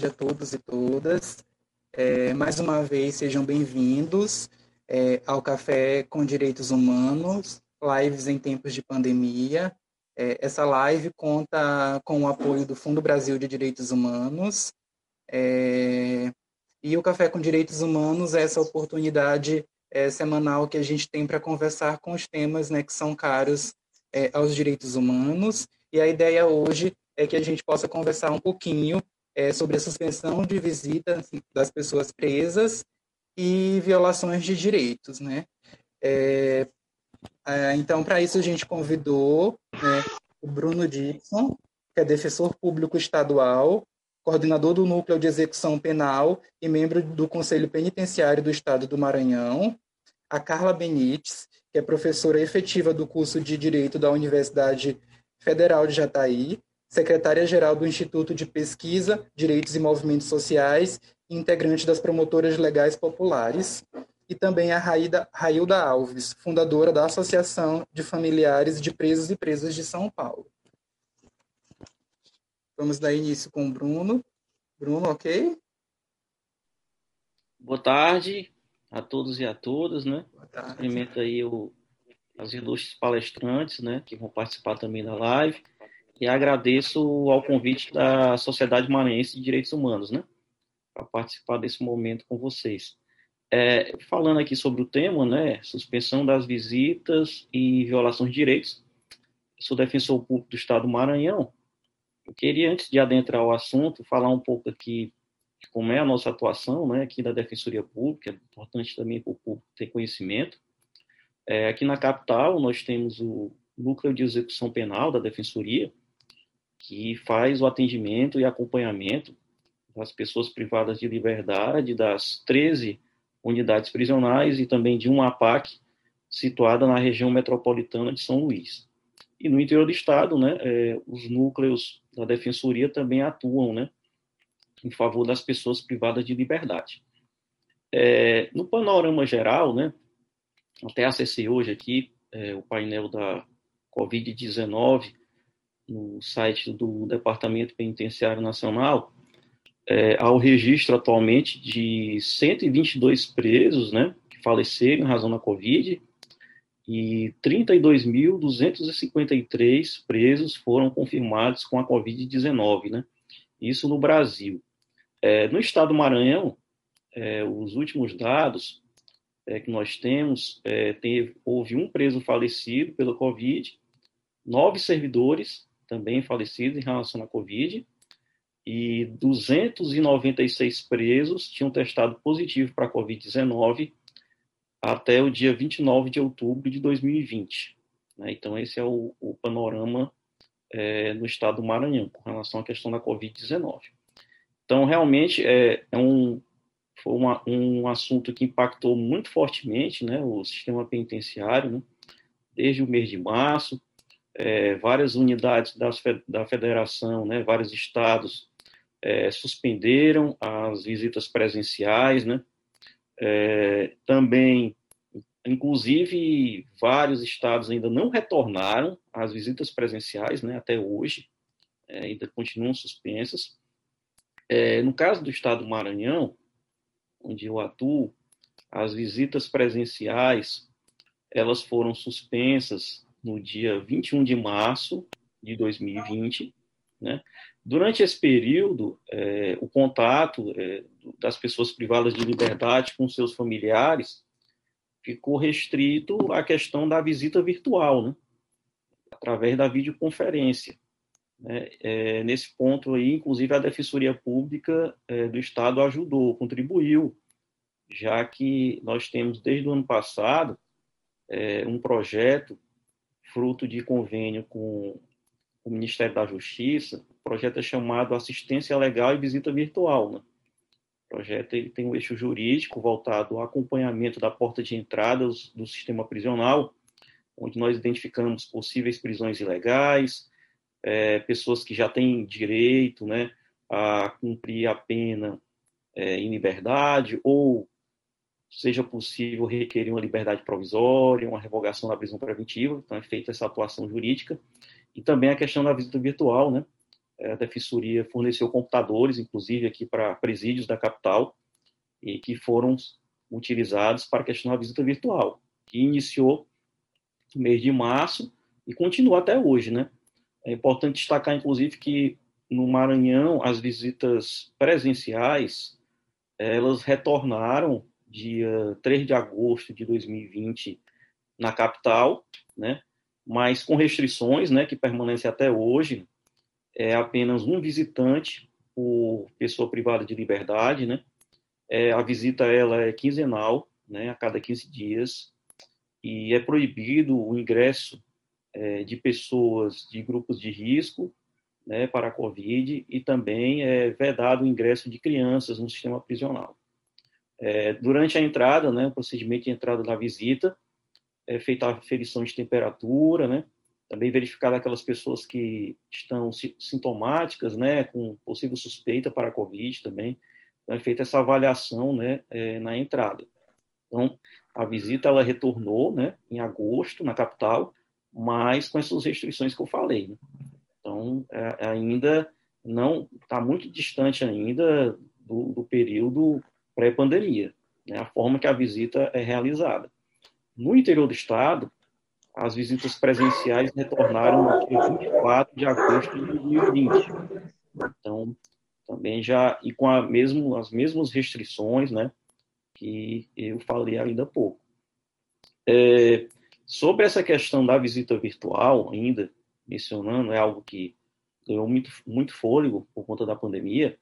Tarde a todos e todas. É, mais uma vez, sejam bem-vindos é, ao Café com Direitos Humanos, lives em tempos de pandemia. É, essa live conta com o apoio do Fundo Brasil de Direitos Humanos. É, e o Café com Direitos Humanos é essa oportunidade é, semanal que a gente tem para conversar com os temas né, que são caros é, aos direitos humanos. E a ideia hoje é que a gente possa conversar um pouquinho é, sobre a suspensão de visita das pessoas presas e violações de direitos, né? É, é, então, para isso, a gente convidou né, o Bruno Dixon, que é defensor público estadual, coordenador do Núcleo de Execução Penal e membro do Conselho Penitenciário do Estado do Maranhão, a Carla Benites, que é professora efetiva do curso de Direito da Universidade Federal de Jataí, secretária-geral do Instituto de Pesquisa, Direitos e Movimentos Sociais integrante das Promotoras Legais Populares, e também a Raída, Railda Alves, fundadora da Associação de Familiares de Presos e Presas de São Paulo. Vamos dar início com o Bruno. Bruno, ok? Boa tarde a todos e a todas, né? Boa tarde. Cumprimento aí o, as ilustres palestrantes, né, que vão participar também da live. E agradeço ao convite da Sociedade Maranhense de Direitos Humanos, né, para participar desse momento com vocês. É, falando aqui sobre o tema, né, suspensão das visitas e violações de direitos, sou defensor público do Estado do Maranhão. Eu queria, antes de adentrar o assunto, falar um pouco aqui de como é a nossa atuação né, aqui da Defensoria Pública, é importante também para o público ter conhecimento. É, aqui na capital, nós temos o Núcleo de Execução Penal da Defensoria, que faz o atendimento e acompanhamento das pessoas privadas de liberdade das 13 unidades prisionais e também de uma APAC situada na região metropolitana de São Luís. E no interior do estado, né, é, os núcleos da defensoria também atuam, né, em favor das pessoas privadas de liberdade. É, no panorama geral, né, até acessei hoje aqui é, o painel da Covid-19 no site do Departamento Penitenciário Nacional, é, há o registro atualmente de 122 presos, né, que faleceram em razão da Covid, e 32.253 presos foram confirmados com a Covid-19, né? Isso no Brasil. É, no estado do Maranhão, é, os últimos dados é, que nós temos, é, teve, houve um preso falecido pela Covid, nove servidores também falecidos em relação à Covid, e 296 presos tinham testado positivo para a Covid-19 até o dia 29 de outubro de 2020. Né? Então, esse é o, o panorama é, no estado do Maranhão com relação à questão da Covid-19. Então, realmente, é, é um, foi uma, um assunto que impactou muito fortemente né, o sistema penitenciário, né? desde o mês de março, é, várias unidades das, da federação, né, vários estados é, suspenderam as visitas presenciais, né, é, também, inclusive, vários estados ainda não retornaram às visitas presenciais, né, até hoje, é, ainda continuam suspensas. É, no caso do estado do Maranhão, onde eu atuo, as visitas presenciais elas foram suspensas no dia 21 de março de 2020, né? Durante esse período, é, o contato é, das pessoas privadas de liberdade com seus familiares ficou restrito à questão da visita virtual, né? através da videoconferência. Né? É, nesse ponto aí, inclusive, a Defensoria Pública é, do Estado ajudou, contribuiu, já que nós temos, desde o ano passado, é, um projeto fruto de convênio com o Ministério da Justiça, o projeto é chamado Assistência Legal e Visita Virtual. Né? O projeto ele tem um eixo jurídico voltado ao acompanhamento da porta de entrada do sistema prisional, onde nós identificamos possíveis prisões ilegais, é, pessoas que já têm direito né, a cumprir a pena é, em liberdade, ou seja possível requerer uma liberdade provisória, uma revogação da prisão preventiva, então é feita essa atuação jurídica, e também a questão da visita virtual, né? a Defensoria forneceu computadores, inclusive aqui para presídios da capital, e que foram utilizados para a questão da visita virtual, que iniciou no mês de março e continua até hoje, né? É importante destacar, inclusive, que no Maranhão as visitas presenciais elas retornaram dia 3 de agosto de 2020 na capital, né? Mas com restrições, né, que permanecem até hoje, é apenas um visitante por pessoa privada de liberdade, né? É, a visita ela é quinzenal, né, a cada 15 dias, e é proibido o ingresso é, de pessoas de grupos de risco né, para a Covid e também é vedado o ingresso de crianças no sistema prisional. É, durante a entrada, né, o procedimento de entrada da visita, é feita a aferição de temperatura, né, também verificada aquelas pessoas que estão sintomáticas, né, com possível suspeita para a Covid também, então, é feita essa avaliação né, é, na entrada. Então, a visita ela retornou né, em agosto na capital, mas com essas restrições que eu falei. Né? Então, é, ainda não está muito distante ainda do, do período pré-pandemia, né, a forma que a visita é realizada. No interior do estado, as visitas presenciais retornaram no dia 24 de agosto de 2020. Então, também já e com mesmo, as mesmas restrições, né, que eu falei ainda há pouco. É, sobre essa questão da visita virtual, ainda mencionando, é algo que ganhou muito, muito fôlego por conta da pandemia.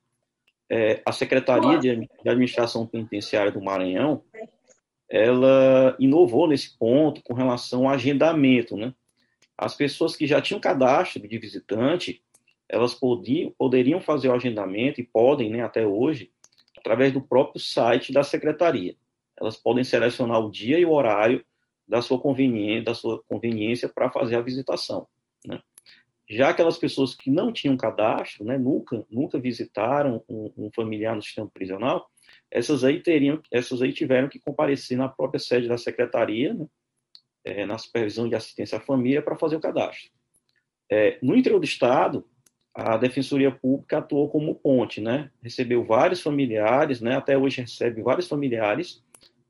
É, a Secretaria de, Administração Penitenciária do Maranhão, ela inovou nesse ponto com relação ao agendamento, né? As pessoas que já tinham cadastro de visitante, elas podiam, poderiam fazer o agendamento e podem, né, até hoje, através do próprio site da secretaria. Elas podem selecionar o dia e o horário da sua conveniência, da sua conveniência para fazer a visitação. Né? Já aquelas pessoas que não tinham cadastro, né, nunca, nunca visitaram um, um familiar no sistema prisional, essas aí teriam, essas aí tiveram que comparecer na própria sede da secretaria, né, é, na supervisão de assistência à família, para fazer o cadastro. É, no interior do estado, a Defensoria Pública atuou como ponte, né? Recebeu vários familiares, né? Até hoje recebe vários familiares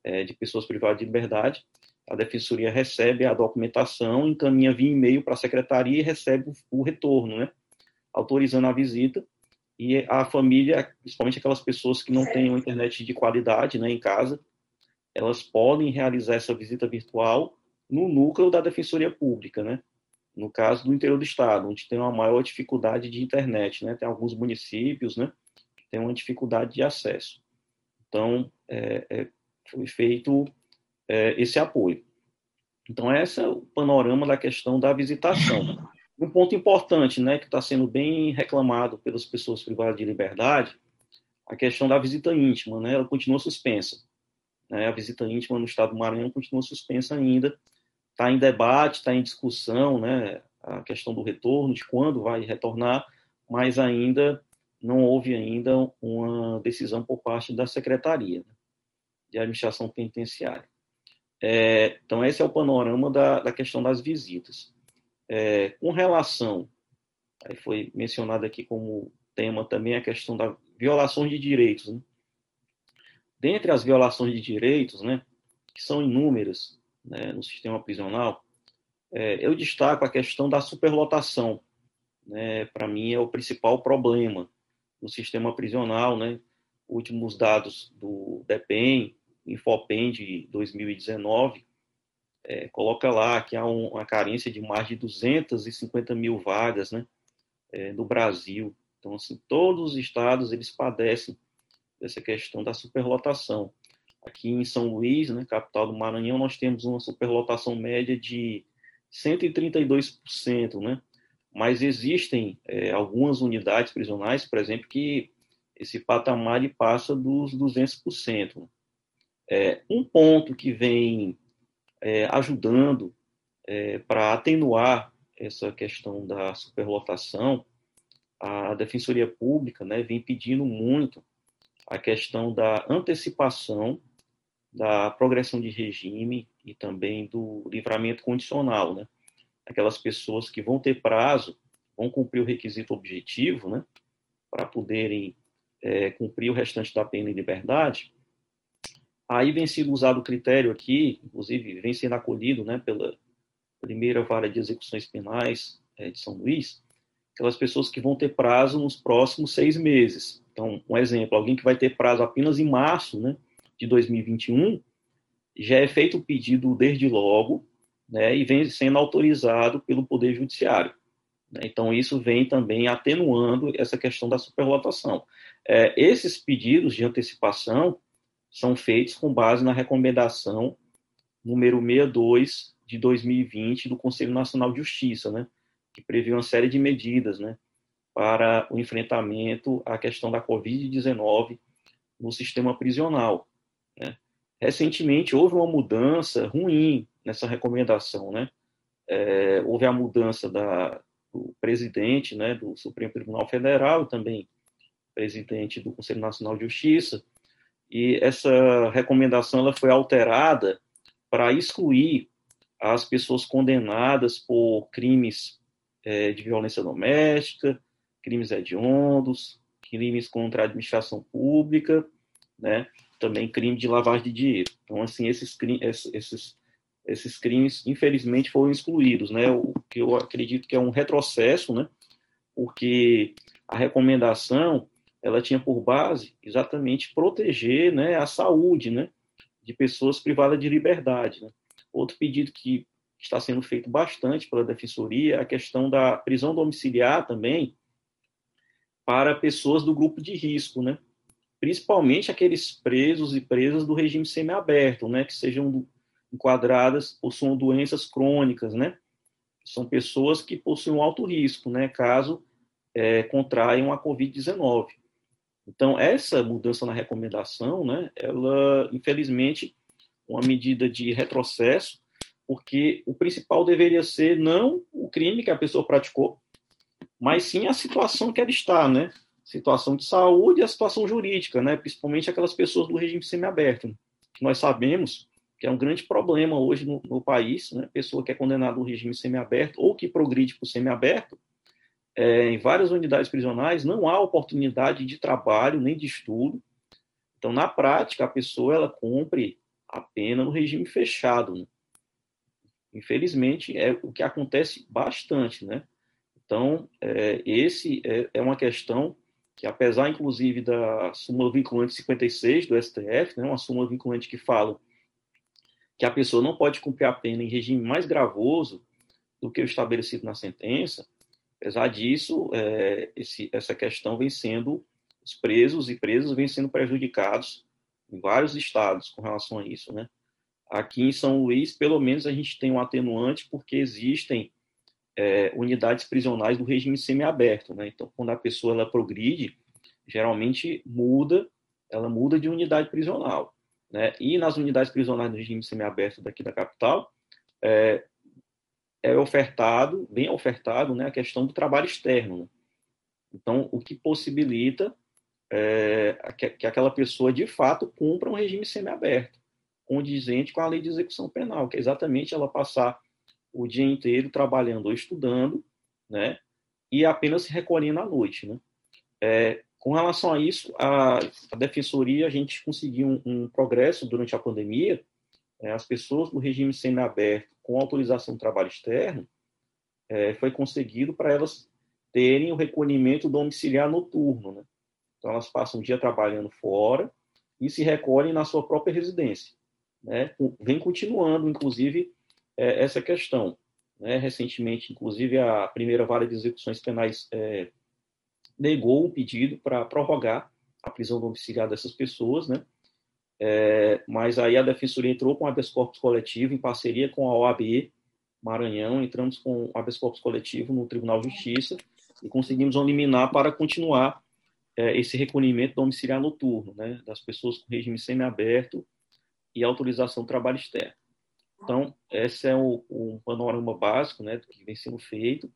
é, de pessoas privadas de liberdade. A Defensoria recebe a documentação, encaminha via e-mail para a Secretaria e recebe o, retorno, né? Autorizando a visita. E a família, principalmente aquelas pessoas que não têm uma internet de qualidade né, em casa, elas podem realizar essa visita virtual no núcleo da Defensoria Pública, né? no caso do interior do estado, onde tem uma maior dificuldade de internet, né? Tem alguns municípios, né? Que tem uma dificuldade de acesso. Então, é, é, foi feito é, esse apoio. Então, esse é o panorama da questão da visitação. Um ponto importante, né, que está sendo bem reclamado pelas pessoas privadas de liberdade, a questão da visita íntima, né? Ela continua suspensa. Né? A visita íntima no estado do Maranhão continua suspensa ainda está em debate, está em discussão, né, a questão do retorno, de quando vai retornar, mas ainda não houve ainda uma decisão por parte da Secretaria de Administração Penitenciária. É, então, esse é o panorama da, da questão das visitas. É, com relação, aí foi mencionado aqui como tema também a questão da violações de direitos. Né? Dentre as violações de direitos, né, que são inúmeras, né, no sistema prisional, é, eu destaco a questão da superlotação. Né, Para mim, é o principal problema no sistema prisional. Né? Últimos dados do DEPEN, Infopem de 2019, é, coloca lá que há um, uma carência de mais de 250 mil vagas né, é, no Brasil. Então, assim, todos os estados eles padecem dessa questão da superlotação. Aqui em São Luís, né, capital do Maranhão, nós temos uma superlotação média de 132%, né? Mas existem é, algumas unidades prisionais, por exemplo, que esse patamar passa dos 200%. É, um ponto que vem é, ajudando é, para atenuar essa questão da superlotação, a Defensoria Pública né, vem pedindo muito a questão da antecipação da progressão de regime e também do livramento condicional, né? Aquelas pessoas que vão ter prazo vão cumprir o requisito objetivo, né, para poderem é, cumprir o restante da pena em liberdade, aí vem sendo usado o critério aqui, inclusive vem sendo acolhido né, pela primeira vara de execuções penais é, de São Luís, aquelas pessoas que vão ter prazo nos próximos seis meses. Então, um exemplo, alguém que vai ter prazo apenas em março né, de 2021, já é feito o pedido desde logo, né, e vem sendo autorizado pelo Poder Judiciário. Né. Então, isso vem também atenuando essa questão da superlotação. É, esses pedidos de antecipação são feitos com base na recomendação número 62 de 2020 do Conselho Nacional de Justiça, né, que prevê uma série de medidas né, para o enfrentamento à questão da Covid-19 no sistema prisional. Né. Recentemente houve uma mudança ruim nessa recomendação, né? É, houve a mudança da, do presidente, né, do Supremo Tribunal Federal também presidente do Conselho Nacional de Justiça, e essa recomendação ela foi alterada para excluir as pessoas condenadas por crimes é, de violência doméstica, crimes hediondos, crimes contra a administração pública, né? também crime de lavagem de dinheiro. Então, assim, esses, esses, esses crimes, infelizmente, foram excluídos, né? O que eu acredito que é um retrocesso, né? Porque a recomendação, ela tinha por base exatamente proteger, né, a saúde, né, de pessoas privadas de liberdade, né? Outro pedido que está sendo feito bastante pela defensoria é a questão da prisão domiciliar também para pessoas do grupo de risco, né? principalmente aqueles presos e presas do regime semiaberto, né, que sejam enquadradas, possuam doenças crônicas, né, são pessoas que possuem um alto risco, né, caso é, contraiam a Covid-19. Então, essa mudança na recomendação, né, ela, infelizmente, uma medida de retrocesso, porque o principal deveria ser não o crime que a pessoa praticou, mas sim a situação que ela está, né? situação de saúde e a situação jurídica, né? principalmente aquelas pessoas do regime semiaberto. Que nós sabemos que é um grande problema hoje no, no país, né? pessoa que é condenada no regime semiaberto ou que progride para o semiaberto, é, em várias unidades prisionais não há oportunidade de trabalho nem de estudo. Então, na prática, a pessoa ela cumpre a pena no regime fechado. Né? Infelizmente, é o que acontece bastante, né? Então, é, esse é, é uma questão que apesar, inclusive, da súmula vinculante 56 do STF, né, uma súmula vinculante que fala que a pessoa não pode cumprir a pena em regime mais gravoso do que o estabelecido na sentença, apesar disso, é, esse, essa questão vem sendo, os presos e presas vêm sendo prejudicados em vários estados com relação a isso, né? Aqui em São Luís, pelo menos, a gente tem um atenuante porque existem é, unidades prisionais do regime semiaberto. Né? Então, quando a pessoa ela progride, geralmente muda, ela muda de unidade prisional. Né? E nas unidades prisionais do regime semiaberto daqui da capital, é, é ofertado, bem ofertado, né, a questão do trabalho externo. Né? Então, o que possibilita é, que, que aquela pessoa, de fato, cumpra um regime semiaberto, condizente com a lei de execução penal, que é exatamente ela passar o dia inteiro trabalhando ou estudando, né? E apenas se recolhendo à noite, né? É, com relação a isso, a, a defensoria, a gente conseguiu um, um progresso durante a pandemia. É, as pessoas do regime semiaberto com autorização de trabalho externo, é, foi conseguido para elas terem o recolhimento domiciliar noturno, né? Então, elas passam o dia trabalhando fora e se recolhem na sua própria residência. Né? Vem continuando, inclusive, é, essa questão. Né? Recentemente, inclusive, a primeira vara de execuções penais é, negou um pedido para prorrogar a prisão domiciliar dessas pessoas, né? É, mas aí a Defensoria entrou com o habeas corpus coletivo em parceria com a OAB Maranhão, entramos com o habeas corpus coletivo no Tribunal de Justiça e conseguimos eliminar para continuar é, esse recolhimento domiciliar noturno, né, das pessoas com regime semiaberto e autorização de trabalho externo. Então, esse é o, o panorama básico né, do que vem sendo feito.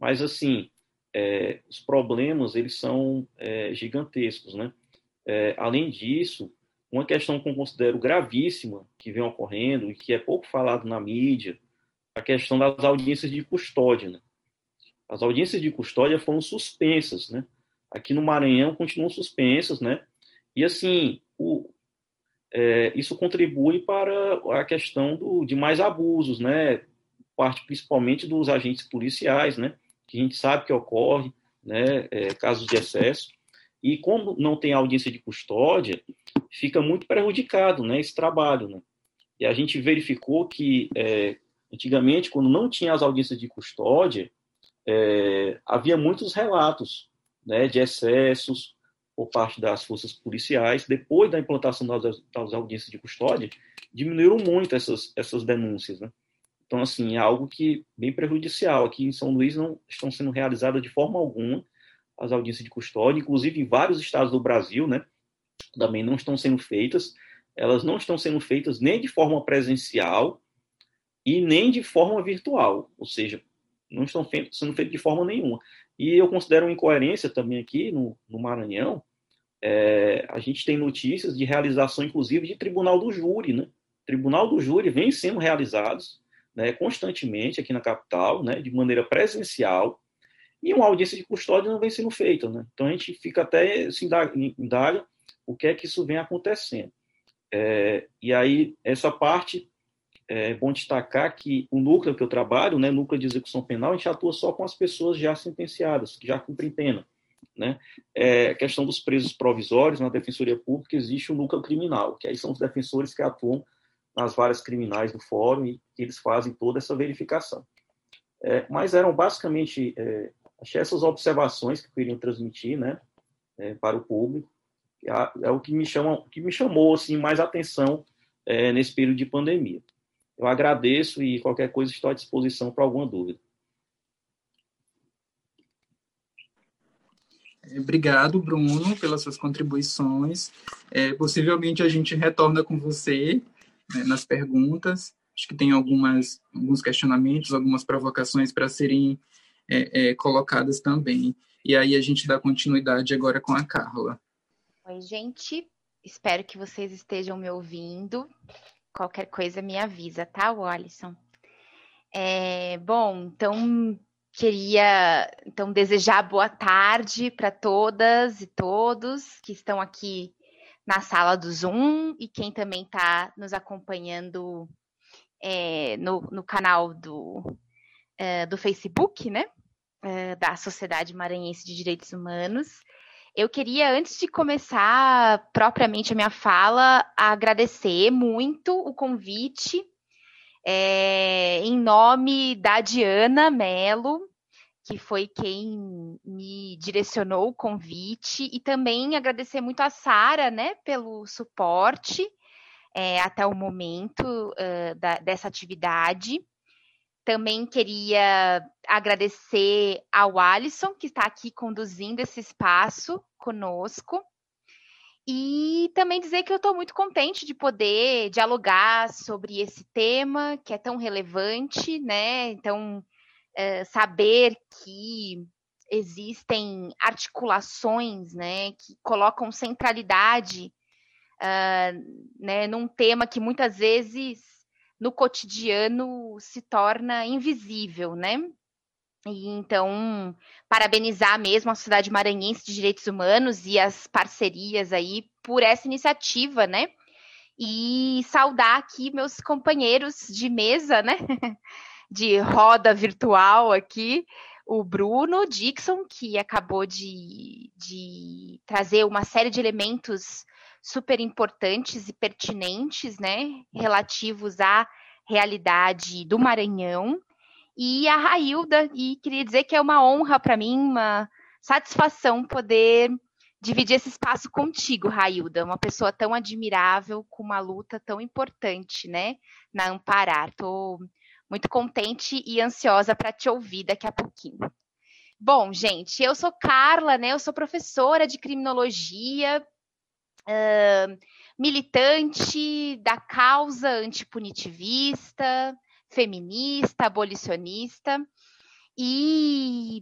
Mas, assim, é, os problemas eles são é, gigantescos. Né? É, além disso, uma questão que eu considero gravíssima que vem ocorrendo e que é pouco falado na mídia, a questão das audiências de custódia. Né? As audiências de custódia foram suspensas, né? Aqui no Maranhão continuam suspensas, né? E assim, o, é, isso contribui para a questão do, de mais abusos, né? Parte principalmente dos agentes policiais, né? Que a gente sabe que ocorre, né? É, casos de excesso. E como não tem audiência de custódia, fica muito prejudicado, né? Esse trabalho, né? E a gente verificou que é, antigamente, quando não tinha as audiências de custódia, é, havia muitos relatos, né? De excessos, por parte das forças policiais, depois da implantação das, das audiências de custódia, diminuíram muito essas, essas denúncias. Né? Então, assim, é algo que bem prejudicial. Aqui em São Luís não estão sendo realizadas de forma alguma as audiências de custódia, inclusive em vários estados do Brasil, né, também não estão sendo feitas. Elas não estão sendo feitas nem de forma presencial e nem de forma virtual, ou seja, não estão sendo feitas de forma nenhuma. E eu considero uma incoerência também aqui no, no Maranhão. É, a gente tem notícias de realização, inclusive, de tribunal do júri, né? Tribunal do júri vem sendo realizados né, constantemente aqui na capital, né, de maneira presencial, e uma audiência de custódia não vem sendo feita. Né? Então a gente fica até se indaga o que é que isso vem acontecendo. É, e aí, essa parte é bom destacar que o núcleo que eu trabalho, né, núcleo de execução penal, a gente atua só com as pessoas já sentenciadas, que já cumprem pena. Né? É, a questão dos presos provisórios na Defensoria Pública existe o núcleo criminal, que aí são os defensores que atuam nas várias criminais do fórum e eles fazem toda essa verificação. É, mas eram basicamente é, essas observações que queriam transmitir né, é, para o público. É, é, o que me, chama, que me chamou assim, mais atenção é, nesse período de pandemia. Eu agradeço e qualquer coisa estou à disposição para alguma dúvida. É, obrigado, Bruno, pelas suas contribuições. É, possivelmente a gente retorna com você né, nas perguntas. Acho que tem algumas, alguns questionamentos, algumas provocações para serem é, é, colocadas também. E aí a gente dá continuidade agora com a Carla. Oi, gente. Espero que vocês estejam me ouvindo. Qualquer coisa me avisa, tá, Alisson? É, bom, então queria então desejar boa tarde para todas e todos que estão aqui na sala do Zoom e quem também está nos acompanhando é, no, no, canal do, é, do Facebook, né? É, da Sociedade Maranhense de Direitos Humanos. Eu queria, antes de começar propriamente a minha fala, agradecer muito o convite é, em nome da Diana Mello, que foi quem me direcionou o convite, e também agradecer muito a Sara, né, pelo suporte é, até o momento uh, da, dessa atividade. Também queria agradecer ao Alisson, que está aqui conduzindo esse espaço conosco. E também dizer que eu estou muito contente de poder dialogar sobre esse tema que é tão relevante, né? Então, é, saber que existem articulações, né, que colocam centralidade uh, né, num tema que muitas vezes no cotidiano se torna invisível, né? E então, parabenizar mesmo a Sociedade Maranhense de Direitos Humanos e as parcerias aí por essa iniciativa, né? E saudar aqui meus companheiros de mesa, né? De roda virtual aqui, o Bruno Dixon, que acabou de, de trazer uma série de elementos super importantes e pertinentes, né, relativos à realidade do Maranhão. E a Railda, e queria dizer que é uma honra para mim, uma satisfação poder dividir esse espaço contigo, Railda, uma pessoa tão admirável, com uma luta tão importante, né, na Amparar. Estou muito contente e ansiosa para te ouvir daqui a pouquinho. Bom, gente, eu sou Carla, né? Eu sou professora de criminologia, uh, militante da causa antipunitivista, feminista, abolicionista. E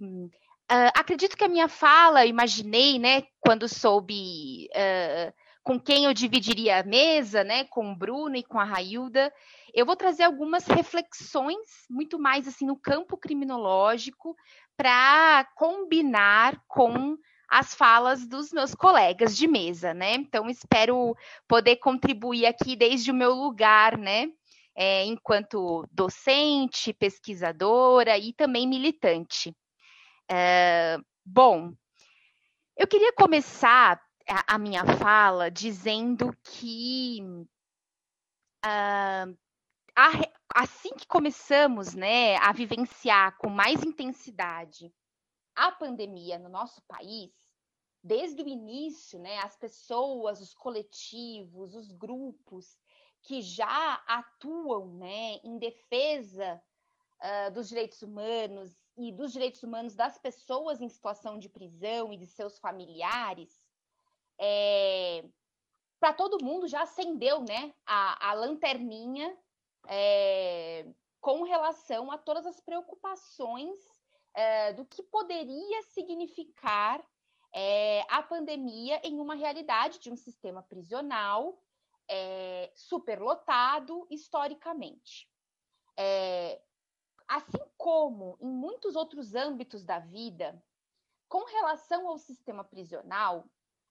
uh, acredito que a minha fala, imaginei, né, quando soube uh, com quem eu dividiria a mesa, né, com o Bruno e com a Railda. Eu vou trazer algumas reflexões, muito mais assim no campo criminológico, para combinar com as falas dos meus colegas de mesa, né? Então, espero poder contribuir aqui desde o meu lugar, né? É, enquanto docente, pesquisadora e também militante. É, bom, eu queria começar a, a minha fala dizendo que uh, a, assim que começamos né, a vivenciar com mais intensidade a pandemia no nosso país, desde o início, né, as pessoas, os coletivos, os grupos que já atuam né, em defesa uh, dos direitos humanos e dos direitos humanos das pessoas em situação de prisão e de seus familiares, é, para todo mundo já acendeu né, a, a lanterninha é, com relação a todas as preocupações é, do que poderia significar é, a pandemia em uma realidade de um sistema prisional é, superlotado historicamente. É, assim como em muitos outros âmbitos da vida, com relação ao sistema prisional,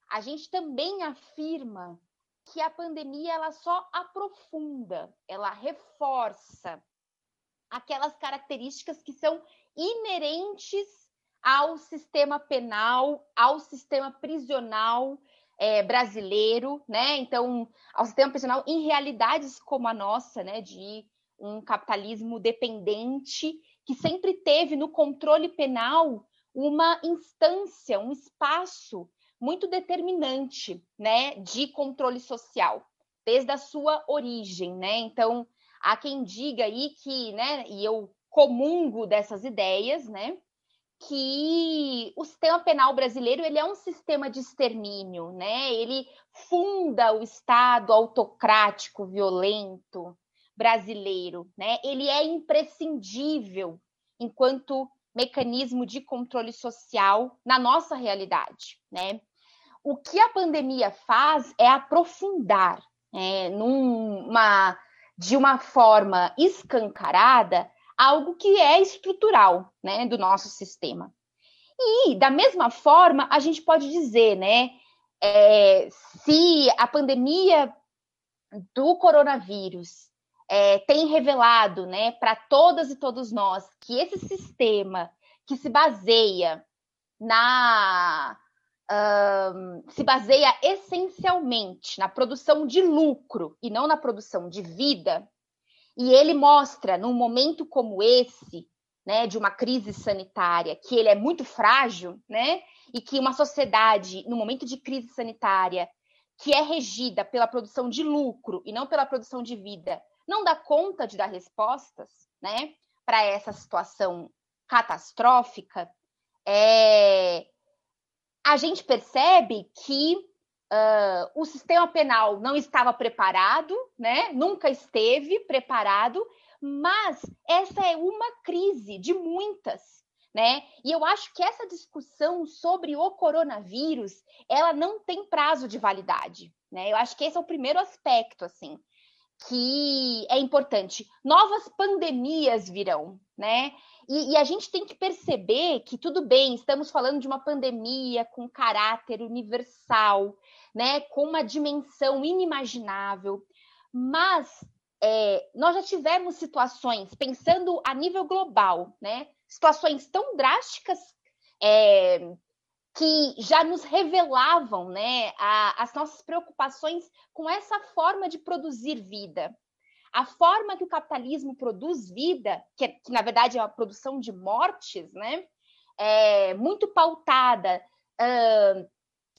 a gente também afirma que a pandemia ela só aprofunda, ela reforça aquelas características que são inerentes ao sistema penal, ao sistema prisional é, brasileiro, né? Então, ao sistema prisional em realidades como a nossa, né? De um capitalismo dependente que sempre teve no controle penal uma instância, um espaço muito determinante, né? De controle social desde a sua origem, né? Então, há quem diga aí que, né? E eu comungo dessas ideias, né? Que o sistema penal brasileiro ele é um sistema de extermínio, né? Ele funda o Estado autocrático, violento brasileiro, né? Ele é imprescindível enquanto mecanismo de controle social na nossa realidade, né? O que a pandemia faz é aprofundar, né, numa de uma forma escancarada algo que é estrutural, né, do nosso sistema. E, da mesma forma, a gente pode dizer, né, é, se a pandemia do coronavírus é, tem revelado, né, para todas e todos nós, que esse sistema que se baseia na um, se baseia essencialmente na produção de lucro e não na produção de vida, e ele mostra, num momento como esse, né, de uma crise sanitária, que ele é muito frágil, né, e que uma sociedade, no momento de crise sanitária, que é regida pela produção de lucro e não pela produção de vida, não dá conta de dar respostas, né, para essa situação catastrófica, é... a gente percebe que Uh, o sistema penal não estava preparado, né? Nunca esteve preparado, mas essa é uma crise de muitas, né? E eu acho que essa discussão sobre o coronavírus, ela não tem prazo de validade, né? Eu acho que esse é o primeiro aspecto, assim, que é importante. Novas pandemias virão, né? E, e, a gente tem que perceber que tudo bem, estamos falando de uma pandemia com caráter universal, né, com uma dimensão inimaginável, mas é, nós já tivemos situações, pensando a nível global, né, situações tão drásticas é, que já nos revelavam né, a, as nossas preocupações com essa forma de produzir vida. A forma que o capitalismo produz vida, que, que na verdade é a produção de mortes, né, é muito pautada uh,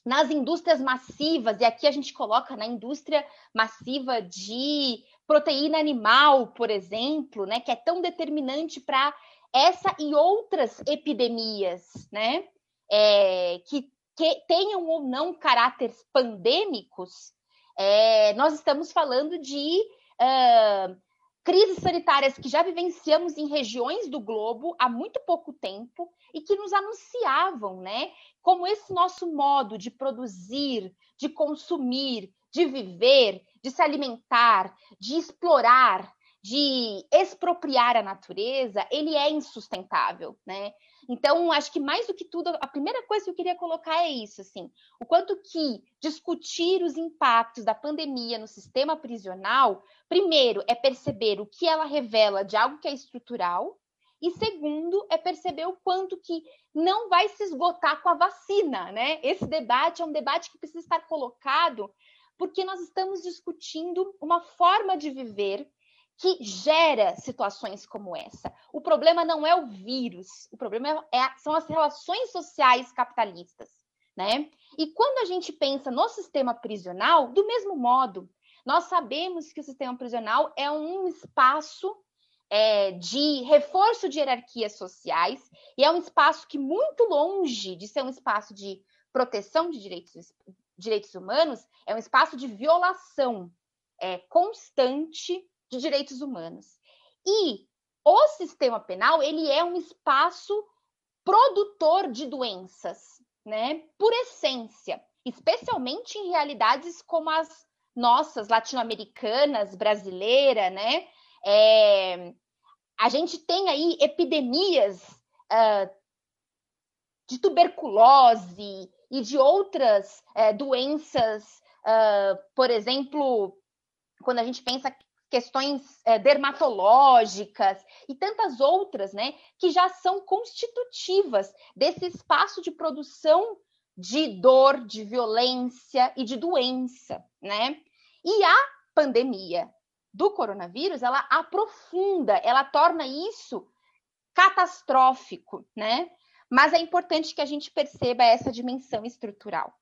nas indústrias massivas, e aqui a gente coloca na indústria massiva de proteína animal, por exemplo, né, que é tão determinante para essa e outras epidemias, né, é, que, que, tenham ou não caráteres pandêmicos, é, nós estamos falando de crises sanitárias que já vivenciamos em regiões do globo há muito pouco tempo e que nos anunciavam, né, como esse nosso modo de produzir, de consumir, de viver, de se alimentar, de explorar, de expropriar a natureza, ele é insustentável, né? Então, acho que mais do que tudo, a primeira coisa que eu queria colocar é isso, assim, o quanto que discutir os impactos da pandemia no sistema prisional, primeiro, é perceber o que ela revela de algo que é estrutural, e segundo, é perceber o quanto que não vai se esgotar com a vacina, né? Esse debate é um debate que precisa estar colocado porque nós estamos discutindo uma forma de viver que gera situações como essa. O problema não é o vírus, o problema é, são as relações sociais capitalistas, né? E quando a gente pensa no sistema prisional, do mesmo modo, nós sabemos que o sistema prisional é um espaço é, de reforço de hierarquias sociais e é um espaço que, muito longe de ser um espaço de proteção de direitos, direitos humanos, é um espaço de violação é, constante de direitos humanos. E o sistema penal, ele é um espaço produtor de doenças, né? Por essência, especialmente em realidades como as nossas, latino-americanas, brasileira, né? É, a gente tem aí epidemias uh, de tuberculose e de outras uh, doenças, uh, por exemplo, quando a gente pensa questões é, dermatológicas e tantas outras, né, que já são constitutivas desse espaço de produção de dor, de violência e de doença, né? E a pandemia do coronavírus, ela aprofunda, ela torna isso catastrófico, né? Mas é importante que a gente perceba essa dimensão estrutural.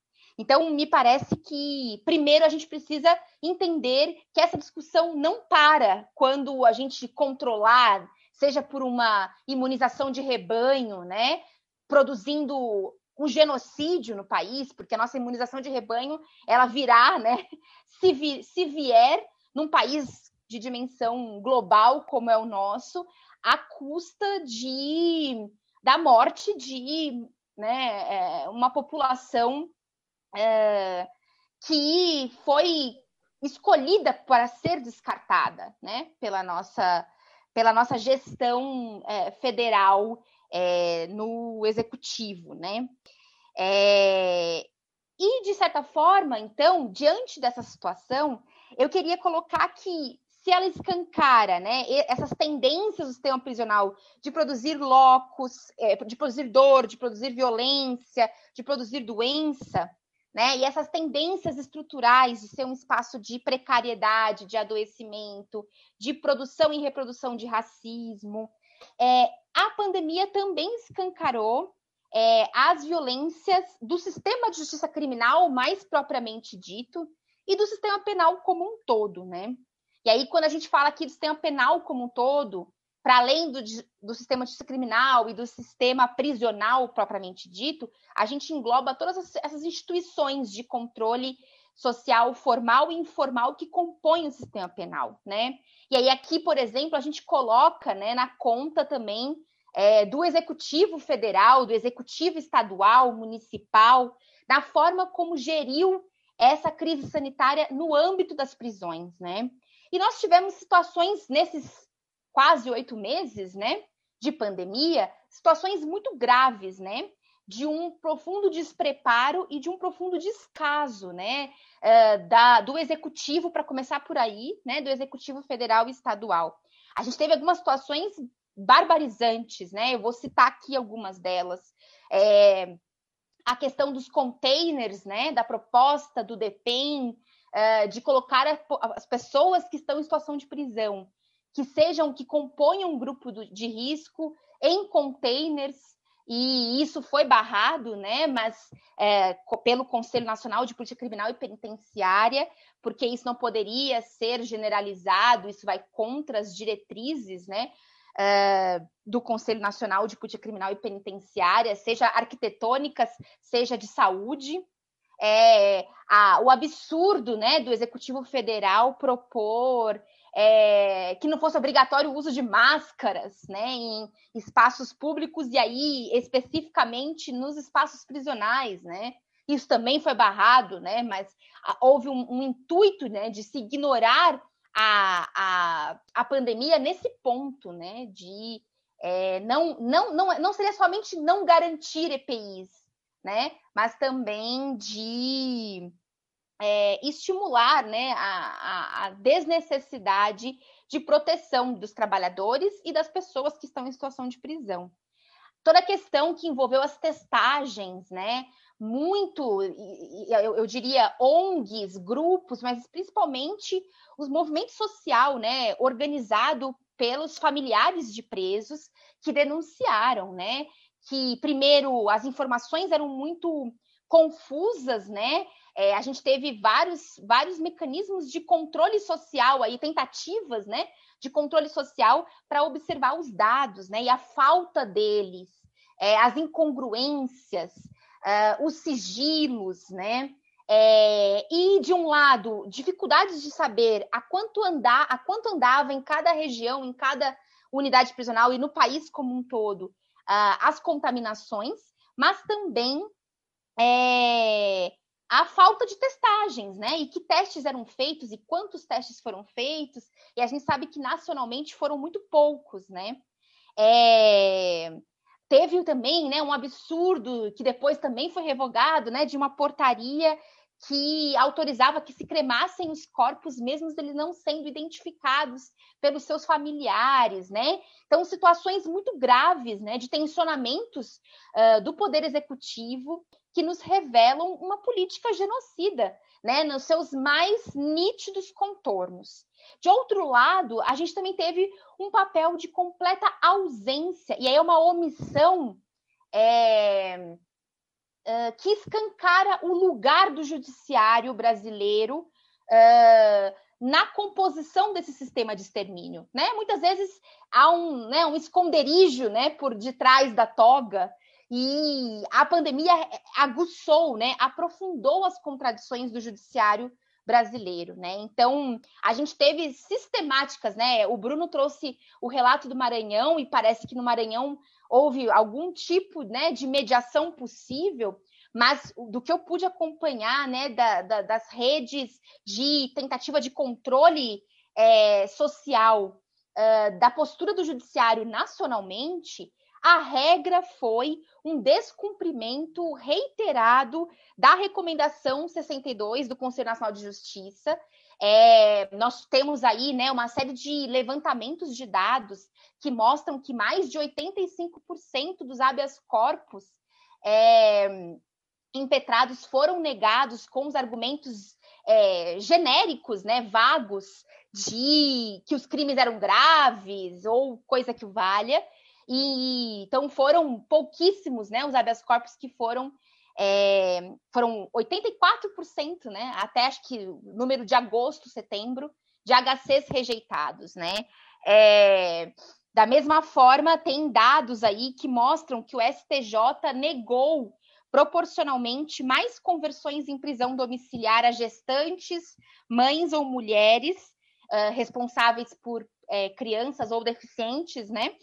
Então, me parece que, primeiro, a gente precisa entender que essa discussão não para quando a gente controlar, seja por uma imunização de rebanho, né, produzindo um genocídio no país, porque a nossa imunização de rebanho, ela virá, né, se, vi, se vier num país de dimensão global como é o nosso, à custa de da morte de né, é, uma população é, que foi escolhida para ser descartada, né, pela nossa pela nossa gestão é, federal é, no executivo, né? É, e de certa forma, então, diante dessa situação, eu queria colocar que se ela escancara, né, essas tendências do sistema prisional de produzir locos, de produzir dor, de produzir violência, de produzir doença, né? E essas tendências estruturais de ser um espaço de precariedade, de adoecimento, de produção e reprodução de racismo. É, a pandemia também escancarou é, as violências do sistema de justiça criminal, mais propriamente dito, e do sistema penal como um todo, né? E aí, quando a gente fala aqui do sistema penal como um todo, para além do, do sistema justiça criminal e do sistema prisional propriamente dito, a gente engloba todas essas instituições de controle social formal e informal que compõem o sistema penal, né? E aí aqui, por exemplo, a gente coloca, né, na conta também é, do executivo federal, do executivo estadual, municipal, na forma como geriu essa crise sanitária no âmbito das prisões, né? E nós tivemos situações nesses quase oito meses, né, de pandemia, situações muito graves, né, de um profundo despreparo e de um profundo descaso, né, uh, da, do executivo, para começar por aí, né, do executivo federal e estadual. A gente teve algumas situações barbarizantes, né, eu vou citar aqui algumas delas. É, a questão dos containers, né, da proposta do DEPEN, uh, de colocar as pessoas que estão em situação de prisão que sejam, que componham um grupo de risco em containers, e isso foi barrado, né? Mas é, pelo Conselho Nacional de Política Criminal e Penitenciária, porque isso não poderia ser generalizado, isso vai contra as diretrizes, né? É, do Conselho Nacional de Política Criminal e Penitenciária, seja arquitetônicas, seja de saúde. É, a, o absurdo né, do Executivo Federal propor é, que não fosse obrigatório o uso de máscaras né, em espaços públicos e aí especificamente nos espaços prisionais, né? Isso também foi barrado, né? Mas houve um, um intuito né, de se ignorar a, a, a pandemia nesse ponto, né? De é, não, não, não, não seria somente não garantir EPIs, né? Mas também de é, estimular né, a, a, a, desnecessidade de proteção dos trabalhadores e das pessoas que estão em situação de prisão. Toda a questão que envolveu as testagens, né? Muito, eu, eu diria, ONGs, grupos, mas principalmente os movimentos social, né, organizado pelos familiares de presos que denunciaram, né, que primeiro as informações eram muito confusas, né? É, a gente teve vários, vários mecanismos de controle social aí, tentativas, né? De controle social para observar os dados, né? E a falta deles, é, as incongruências, uh, os sigilos, né? É, e de um lado, dificuldades de saber a quanto andar, a quanto andava em cada região, em cada unidade prisional e no país como um todo, uh, as contaminações, mas também é, a falta de testagens, né? E que testes eram feitos e quantos testes foram feitos. E a gente sabe que nacionalmente foram muito poucos, né? É, teve também né, um absurdo que depois também foi revogado, né? De uma portaria que autorizava que se cremassem os corpos, mesmo eles não sendo identificados pelos seus familiares, né? Então, situações muito graves, né, de tensionamentos uh, do poder executivo que nos revelam uma política genocida, né, nos seus mais nítidos contornos. De outro lado, a gente também teve um papel de completa ausência, e aí é uma omissão é, uh, que escancara o lugar do judiciário brasileiro uh, na composição desse sistema de extermínio. Né? Muitas vezes há um, né, um esconderijo né, por detrás da toga e a pandemia aguçou, né, aprofundou as contradições do judiciário brasileiro, né? Então, a gente teve sistemáticas, né? O Bruno trouxe o relato do Maranhão e parece que no Maranhão houve algum tipo, né, de mediação possível, mas do que eu pude acompanhar, né, da, da, das redes de tentativa de controle é, social uh, da postura do judiciário nacionalmente, a regra foi um descumprimento reiterado da recomendação 62 do Conselho Nacional de Justiça. É, nós temos aí né, uma série de levantamentos de dados que mostram que mais de 85% dos habeas corpus é, impetrados foram negados com os argumentos é, genéricos, né, vagos, de que os crimes eram graves ou coisa que valha. E então foram pouquíssimos, né, os habeas corpus que foram é, foram 84%, né, até acho que número de agosto, setembro, de HCs rejeitados, né. É, da mesma forma, tem dados aí que mostram que o STJ negou proporcionalmente mais conversões em prisão domiciliar a gestantes, mães ou mulheres uh, responsáveis por é, crianças ou deficientes, né?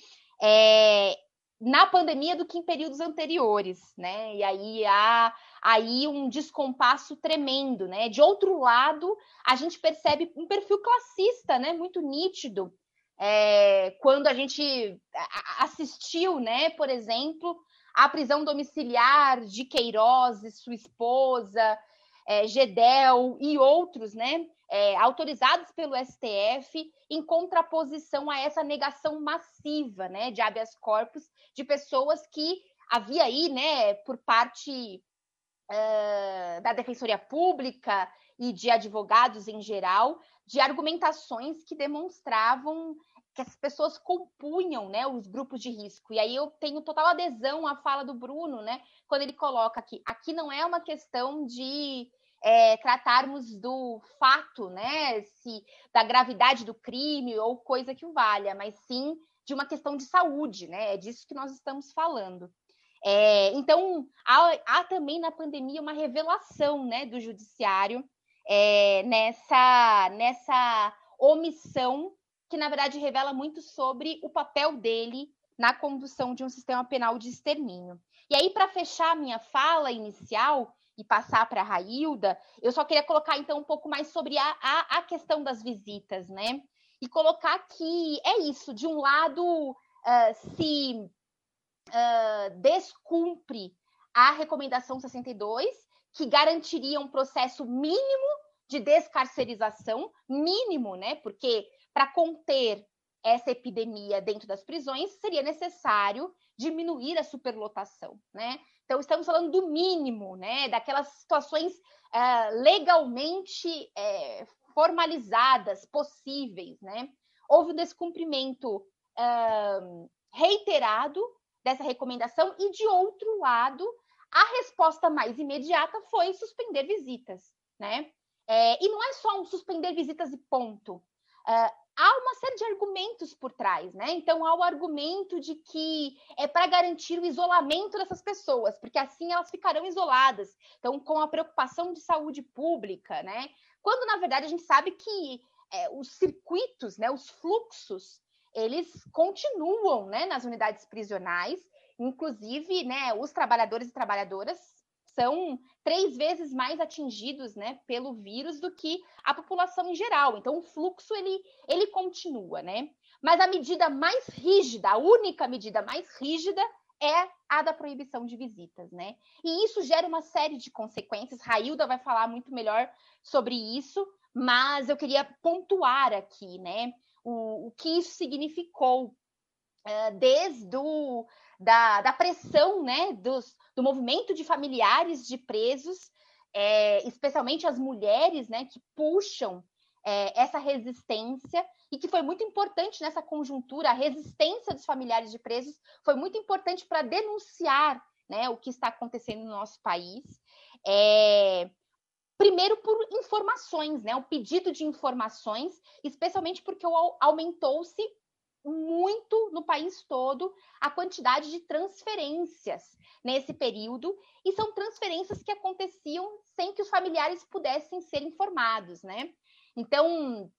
É, na pandemia do que em períodos anteriores, né? E aí há aí um descompasso tremendo, né? De outro lado, a gente percebe um perfil classista, né? Muito nítido. É, quando a gente assistiu, né, por exemplo, à prisão domiciliar de Queiroz e sua esposa, é, Gedel e outros, né, é, autorizados pelo STF, em contraposição a essa negação massiva né, de habeas corpus de pessoas que havia aí, né, por parte uh, da Defensoria Pública e de advogados em geral, de argumentações que demonstravam que as pessoas compunham né, os grupos de risco. E aí eu tenho total adesão à fala do Bruno, né, quando ele coloca que aqui não é uma questão de é, tratarmos do fato, né, se, da gravidade do crime ou coisa que o valha, mas sim de uma questão de saúde, né? É disso que nós estamos falando. É, então, há, há, também na pandemia uma revelação né, do judiciário é, nessa, nessa omissão que, na verdade, revela muito sobre o papel dele na condução de um sistema penal de extermínio. E aí, para fechar a minha fala inicial e passar para a Railda, eu só queria colocar, então, um pouco mais sobre a, a, a questão das visitas, né? E colocar que é isso, de um lado, uh, se uh, descumpre a recomendação 62, que garantiria um processo mínimo de descarcerização, mínimo, né? Porque para conter essa epidemia dentro das prisões, seria necessário diminuir a superlotação, né? Então, estamos falando do mínimo, né? Daquelas situações uh, legalmente uh, formalizadas, possíveis, né? Houve um descumprimento uh, reiterado dessa recomendação e, de outro lado, a resposta mais imediata foi suspender visitas, né? É, e não é só um suspender visitas e ponto. Uh, há uma série de argumentos por trás, né? Então há o argumento de que é para garantir o isolamento dessas pessoas, porque assim elas ficarão isoladas. Então, com a preocupação de saúde pública, né? Quando na verdade a gente sabe que é, os circuitos, né, os fluxos, eles continuam, né, nas unidades prisionais. Inclusive, né, os trabalhadores e trabalhadoras são três vezes mais atingidos né, pelo vírus do que a população em geral. Então, o fluxo ele, ele continua, né? Mas a medida mais rígida, a única medida mais rígida é a da proibição de visitas, né? E isso gera uma série de consequências. Railda vai falar muito melhor sobre isso, mas eu queria pontuar aqui, né? O, o que isso significou desde o, da, da pressão né, dos, do movimento de familiares de presos, é, especialmente as mulheres né, que puxam é, essa resistência e que foi muito importante nessa conjuntura, a resistência dos familiares de presos foi muito importante para denunciar né, o que está acontecendo no nosso país. É, primeiro por informações, né, o pedido de informações, especialmente porque aumentou-se muito no país todo a quantidade de transferências nesse período, e são transferências que aconteciam sem que os familiares pudessem ser informados, né? Então,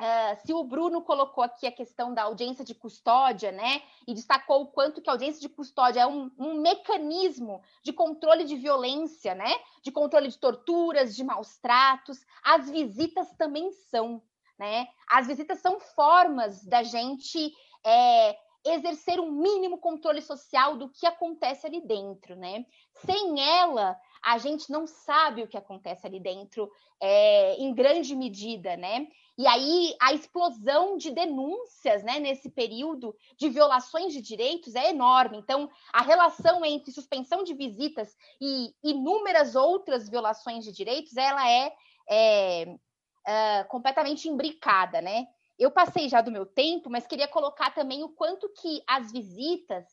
uh, se o Bruno colocou aqui a questão da audiência de custódia, né, e destacou o quanto que a audiência de custódia é um, um mecanismo de controle de violência, né, de controle de torturas, de maus tratos, as visitas também são, né? As visitas são formas da gente é, exercer um mínimo controle social do que acontece ali dentro, né? Sem ela, a gente não sabe o que acontece ali dentro, é, em grande medida, né? E aí a explosão de denúncias, né, nesse período de violações de direitos é enorme. Então, a relação entre suspensão de visitas e inúmeras outras violações de direitos, ela é, é uh, completamente imbricada, né? Eu passei já do meu tempo, mas queria colocar também o quanto que as visitas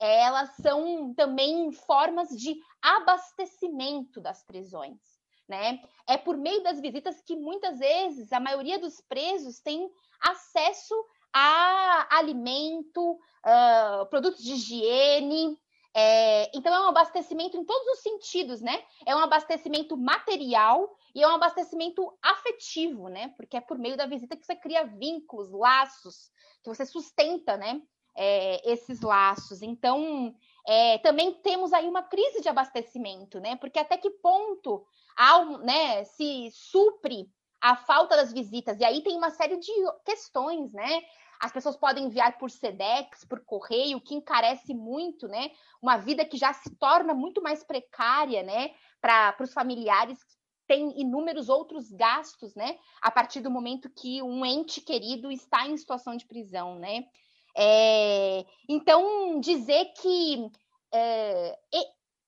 elas são também formas de abastecimento das prisões, né? É por meio das visitas que muitas vezes a maioria dos presos tem acesso a alimento, uh, produtos de higiene, é, então, é um abastecimento em todos os sentidos, né? É um abastecimento material e é um abastecimento afetivo, né? Porque é por meio da visita que você cria vínculos, laços, que você sustenta, né? É, esses laços. Então, é, também temos aí uma crise de abastecimento, né? Porque até que ponto ao, né, se supre a falta das visitas? E aí tem uma série de questões, né? As pessoas podem enviar por SEDEX, por correio, que encarece muito, né? Uma vida que já se torna muito mais precária, né? Para os familiares têm inúmeros outros gastos, né? A partir do momento que um ente querido está em situação de prisão, né? É, então, dizer que é,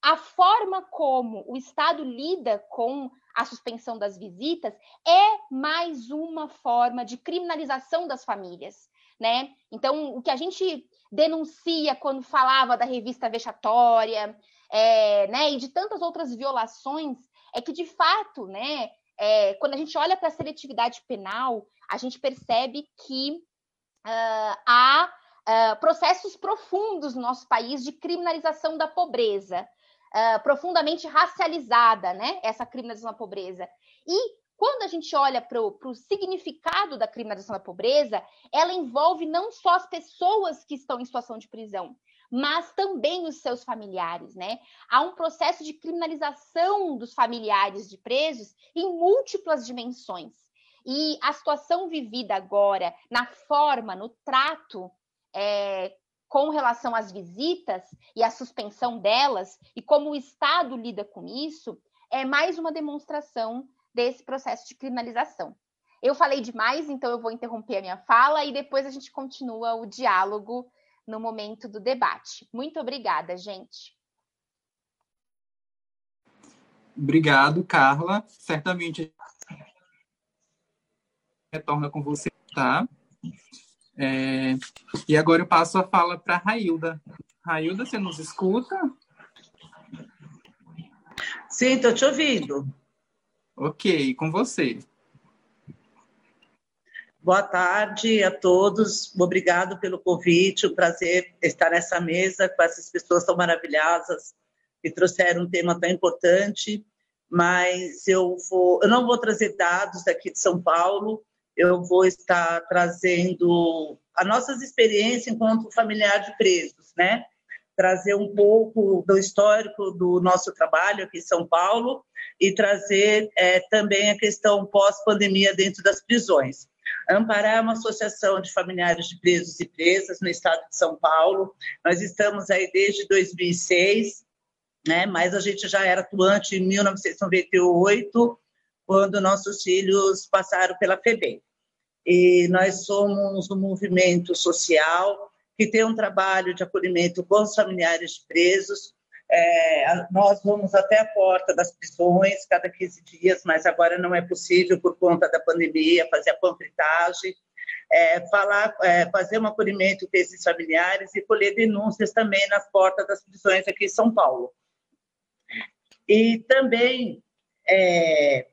a forma como o Estado lida com a suspensão das visitas é mais uma forma de criminalização das famílias né? Então, o que a gente denuncia quando falava da revista vexatória, é, né, e de tantas outras violações, é que, de fato, né, é, quando a gente olha para a seletividade penal, a gente percebe que uh, há uh, processos profundos no nosso país de criminalização da pobreza, uh, profundamente racializada, né, essa criminalização da pobreza. E quando a gente olha para o significado da criminalização da pobreza, ela envolve não só as pessoas que estão em situação de prisão, mas também os seus familiares, né? Há um processo de criminalização dos familiares de presos em múltiplas dimensões. E a situação vivida agora, na forma, no trato é, com relação às visitas e a suspensão delas, e como o Estado lida com isso, é mais uma demonstração desse processo de criminalização. Eu falei demais, então eu vou interromper a minha fala e depois a gente continua o diálogo no momento do debate. Muito obrigada, gente. Obrigado, Carla. Certamente retorna com você, tá? É... E agora eu passo a fala para a Railda. Railda, você nos escuta? Sim, estou te ouvindo. Ok, com você. Boa tarde a todos. Obrigado pelo convite. Um prazer estar nessa mesa com essas pessoas tão maravilhosas que trouxeram um tema tão importante. Mas eu vou, eu não vou trazer dados daqui de São Paulo. Eu vou estar trazendo as nossas experiências enquanto familiar de presos, né? Trazer um pouco do histórico do nosso trabalho aqui em São Paulo e trazer é, também a questão pós-pandemia dentro das prisões. Amparar é uma associação de familiares de presos e presas no estado de São Paulo. Nós estamos aí desde 2006, né? mas a gente já era atuante em 1998, quando nossos filhos passaram pela FEBEM. E nós somos um movimento social que tem um trabalho de acolhimento com os familiares de presos, é, nós vamos até a porta das prisões cada 15 dias, mas agora não é possível por conta da pandemia fazer a panfletagem, é, falar, é, fazer um acolhimento desses familiares e colher denúncias também nas portas das prisões aqui em São Paulo. E também, é,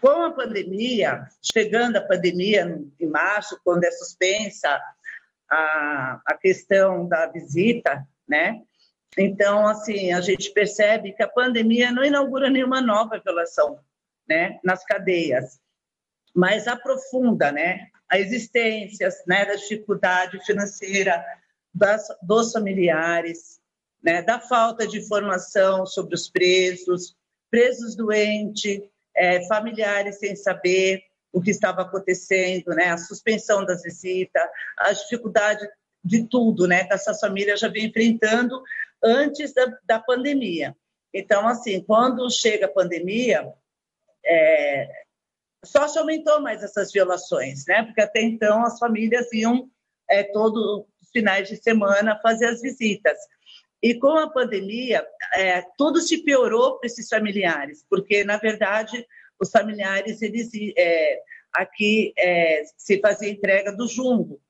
com a pandemia, chegando a pandemia em março, quando é suspensa a, a questão da visita, né? Então, assim, a gente percebe que a pandemia não inaugura nenhuma nova violação né, nas cadeias, mas aprofunda né, a existência né, da dificuldade financeira das, dos familiares, né, da falta de informação sobre os presos, presos doentes, é, familiares sem saber o que estava acontecendo, né, a suspensão das visitas, a dificuldade de tudo né, que essas famílias já vêm enfrentando antes da, da pandemia. Então, assim, quando chega a pandemia, é, só se aumentou mais essas violações, né? Porque até então as famílias iam é, todos os finais de semana fazer as visitas. E com a pandemia, é, tudo se piorou para esses familiares, porque, na verdade, os familiares, eles é, aqui é, se fazia entrega do jumbo,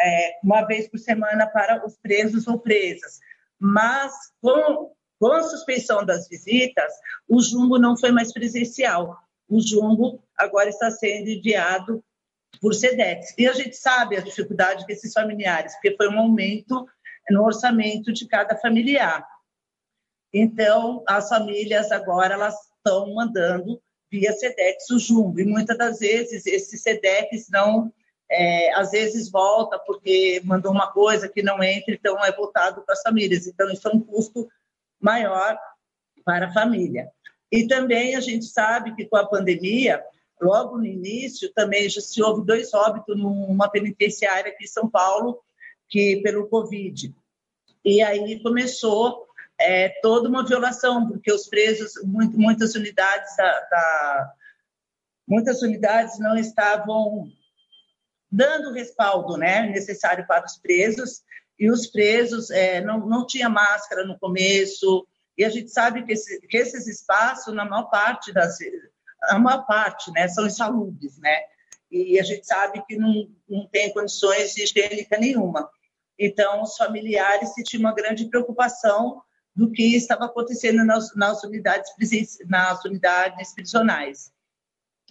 é, uma vez por semana para os presos ou presas mas com, com a suspensão das visitas, o jumbo não foi mais presencial. O jumbo agora está sendo enviado por SEDEX. E a gente sabe a dificuldade que esses familiares, porque foi um aumento no orçamento de cada familiar. Então, as famílias agora elas estão mandando via SEDEX o jumbo. E muitas das vezes esses SEDEX não é, às vezes volta porque mandou uma coisa que não entra, então é voltado para as famílias. Então, isso é um custo maior para a família. E também a gente sabe que com a pandemia, logo no início, também já se houve dois óbitos numa penitenciária aqui em São Paulo, que pelo Covid. E aí começou é, toda uma violação, porque os presos, muito, muitas unidades da, da, muitas unidades não estavam dando o respaldo né, necessário para os presos, e os presos é, não, não tinha máscara no começo, e a gente sabe que, esse, que esses espaços, na maior parte das a maior parte, né, são insalubres, né, e a gente sabe que não, não tem condições de nenhuma. Então, os familiares tinham uma grande preocupação do que estava acontecendo nas, nas unidades nas unidades prisionais.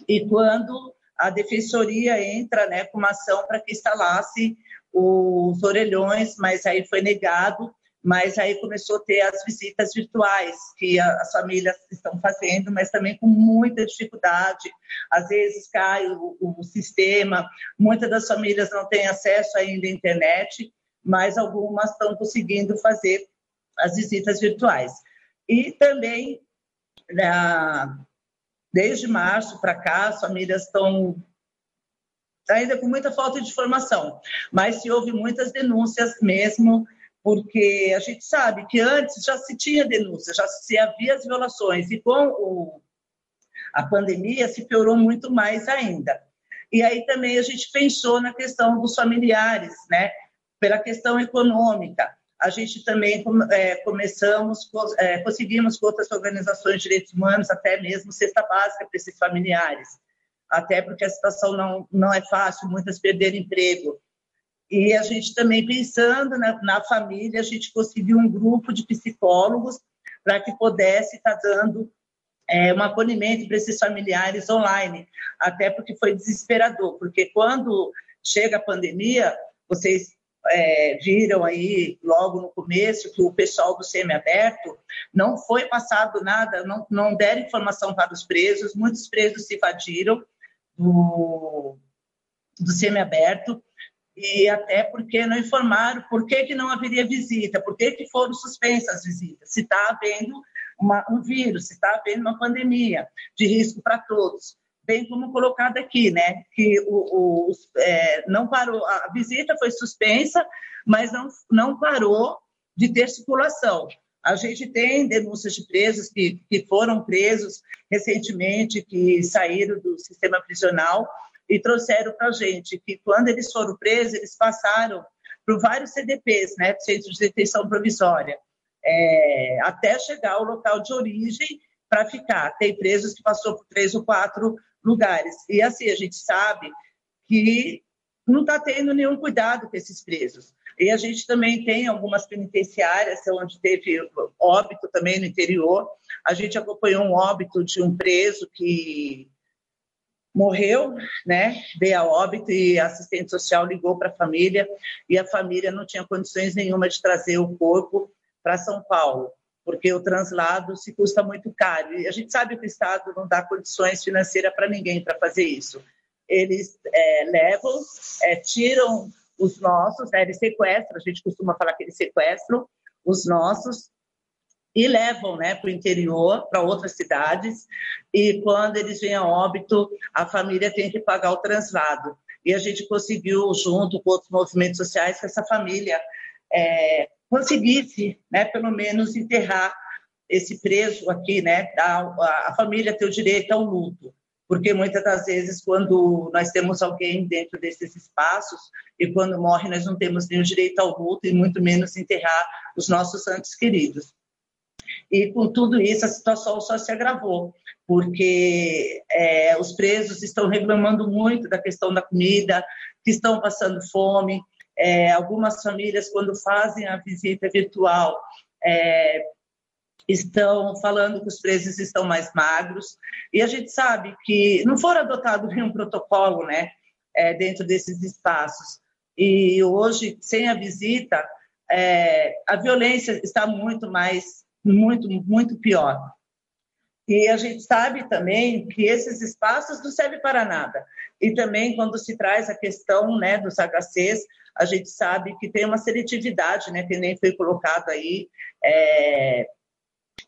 E quando a defensoria entra né, com uma ação para que instalasse os orelhões, mas aí foi negado, mas aí começou a ter as visitas virtuais que as famílias estão fazendo, mas também com muita dificuldade. Às vezes cai o, o sistema, muitas das famílias não têm acesso ainda à internet, mas algumas estão conseguindo fazer as visitas virtuais. E também, né, desde março para cá, as famílias estão ainda com muita falta de informação, mas se houve muitas denúncias mesmo, porque a gente sabe que antes já se tinha denúncia, já se havia as violações, e com o, a pandemia se piorou muito mais ainda. E aí também a gente pensou na questão dos familiares, né? Pela questão econômica. A gente também é, começamos, é, conseguimos com outras organizações de direitos humanos, até mesmo cesta básica para esses familiares até porque a situação não, não é fácil, muitas perderam emprego. E a gente também pensando na, na família, a gente conseguiu um grupo de psicólogos para que pudesse estar tá dando é, um acolhimento para esses familiares online, até porque foi desesperador, porque quando chega a pandemia, vocês é, viram aí logo no começo que o pessoal do semi-aberto não foi passado nada, não, não deram informação para os presos, muitos presos se evadiram, do, do semiaberto, e até porque não informaram por que, que não haveria visita, por que, que foram suspensas as visitas, se está havendo uma, um vírus, se está havendo uma pandemia de risco para todos. Bem como colocado aqui, né, que o, o é, não parou, a visita foi suspensa, mas não, não parou de ter circulação. A gente tem denúncias de presos que, que foram presos recentemente, que saíram do sistema prisional e trouxeram para a gente que quando eles foram presos, eles passaram por vários CDPs, né, Centros de Detenção Provisória, é, até chegar ao local de origem para ficar. Tem presos que passou por três ou quatro lugares. E assim, a gente sabe que não está tendo nenhum cuidado com esses presos. E a gente também tem algumas penitenciárias onde teve óbito também no interior. A gente acompanhou um óbito de um preso que morreu, né? Veio a óbito e a assistente social ligou para a família e a família não tinha condições nenhuma de trazer o corpo para São Paulo, porque o translado se custa muito caro. E a gente sabe que o Estado não dá condições financeiras para ninguém para fazer isso. Eles é, levam, é, tiram os nossos, né, eles sequestram, a gente costuma falar que eles sequestram os nossos e levam né, para o interior, para outras cidades, e quando eles vêm a óbito, a família tem que pagar o translado. E a gente conseguiu, junto com outros movimentos sociais, que essa família é, conseguisse, né, pelo menos, enterrar esse preso aqui, né, a, a família ter o direito ao luto porque muitas das vezes, quando nós temos alguém dentro desses espaços e quando morre, nós não temos nenhum direito ao luto e muito menos enterrar os nossos santos queridos. E com tudo isso, a situação só se agravou, porque é, os presos estão reclamando muito da questão da comida, que estão passando fome. É, algumas famílias, quando fazem a visita virtual, é, estão falando que os presos estão mais magros, e a gente sabe que não foram adotado nenhum protocolo né, é, dentro desses espaços. E hoje, sem a visita, é, a violência está muito mais, muito, muito pior. E a gente sabe também que esses espaços não servem para nada. E também, quando se traz a questão né, dos HCs, a gente sabe que tem uma seletividade, né, que nem foi colocado aí, é,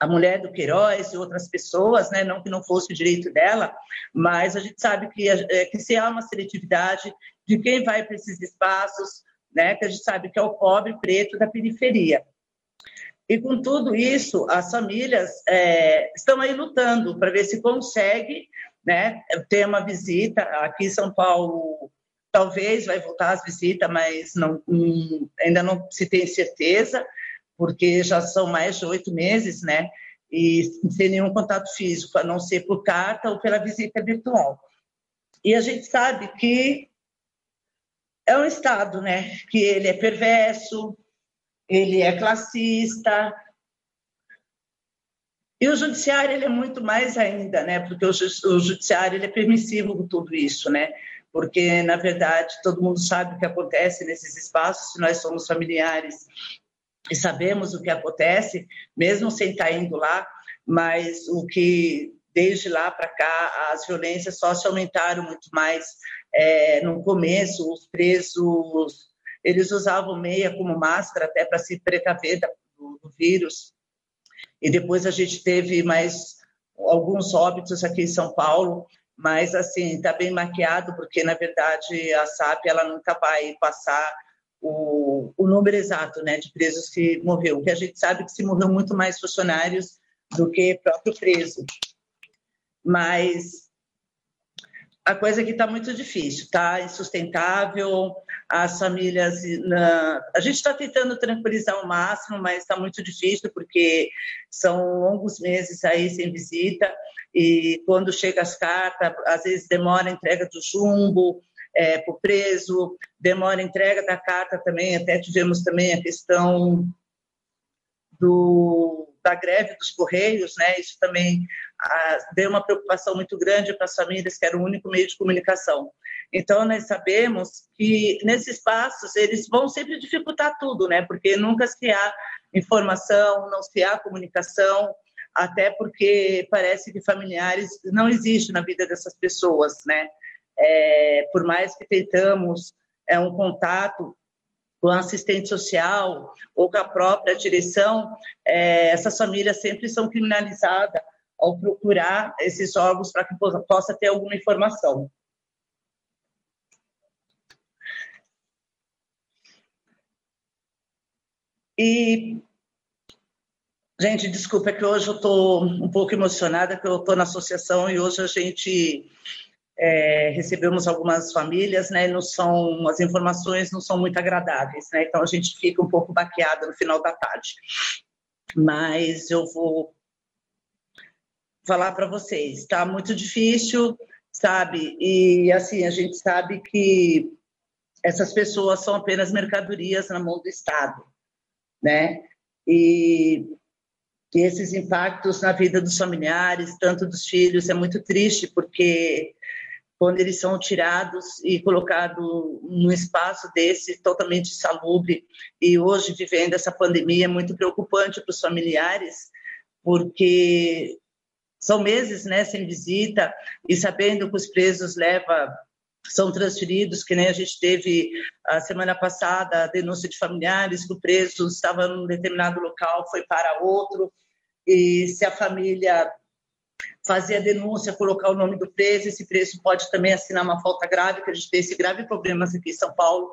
a mulher do Queiroz e outras pessoas, né? não que não fosse o direito dela, mas a gente sabe que, é, que se há uma seletividade de quem vai para esses espaços, né? que a gente sabe que é o pobre preto da periferia. E com tudo isso, as famílias é, estão aí lutando para ver se consegue né, ter uma visita. Aqui em São Paulo, talvez vai voltar as visitas, mas não, hum, ainda não se tem certeza porque já são mais de oito meses, né? E sem nenhum contato físico, a não ser por carta ou pela visita virtual. E a gente sabe que é um Estado, né? Que ele é perverso, ele é classista. E o judiciário ele é muito mais ainda, né? Porque o, o judiciário ele é permissivo com tudo isso, né? Porque na verdade todo mundo sabe o que acontece nesses espaços. Se nós somos familiares e sabemos o que acontece, mesmo sem estar indo lá, mas o que desde lá para cá as violências só se aumentaram muito mais. É, no começo, os presos eles usavam meia como máscara até para se precaver do, do vírus. E depois a gente teve mais alguns óbitos aqui em São Paulo, mas assim está bem maquiado porque na verdade a SAP ela nunca vai passar o, o número exato né, de presos que morreu. Que a gente sabe que se morreu muito mais funcionários do que próprio preso. Mas a coisa aqui está muito difícil, está insustentável. As famílias, na... a gente está tentando tranquilizar ao máximo, mas está muito difícil porque são longos meses aí sem visita e quando chega as cartas, às vezes demora a entrega do jumbo, é, para o preso, demora a entrega da carta também, até tivemos também a questão do, da greve dos Correios, né? isso também deu uma preocupação muito grande para as famílias, que era o único meio de comunicação. Então, nós sabemos que nesses passos eles vão sempre dificultar tudo, né? porque nunca se há informação, não se há comunicação, até porque parece que familiares não existem na vida dessas pessoas, né? é, por mais que tentamos é, um contato com a assistente social ou com a própria direção, é, essas famílias sempre são criminalizadas ao procurar esses órgãos para que possa ter alguma informação. E, gente, desculpa, é que hoje eu estou um pouco emocionada, que eu estou na associação e hoje a gente é, recebemos algumas famílias, né, não são, as informações não são muito agradáveis, né, então a gente fica um pouco baqueada no final da tarde. Mas eu vou falar para vocês, está muito difícil, sabe, e assim, a gente sabe que essas pessoas são apenas mercadorias na mão do Estado, né, e e esses impactos na vida dos familiares, tanto dos filhos, é muito triste, porque quando eles são tirados e colocados num espaço desse totalmente insalubre. E hoje, vivendo essa pandemia, é muito preocupante para os familiares, porque são meses né, sem visita e sabendo que os presos levam são transferidos, que nem a gente teve a semana passada a denúncia de familiares que o preso estava num determinado local, foi para outro, e se a família fazer a denúncia, colocar o nome do preso, esse preso pode também assinar uma falta grave, que a gente tem esse grave problema aqui em São Paulo,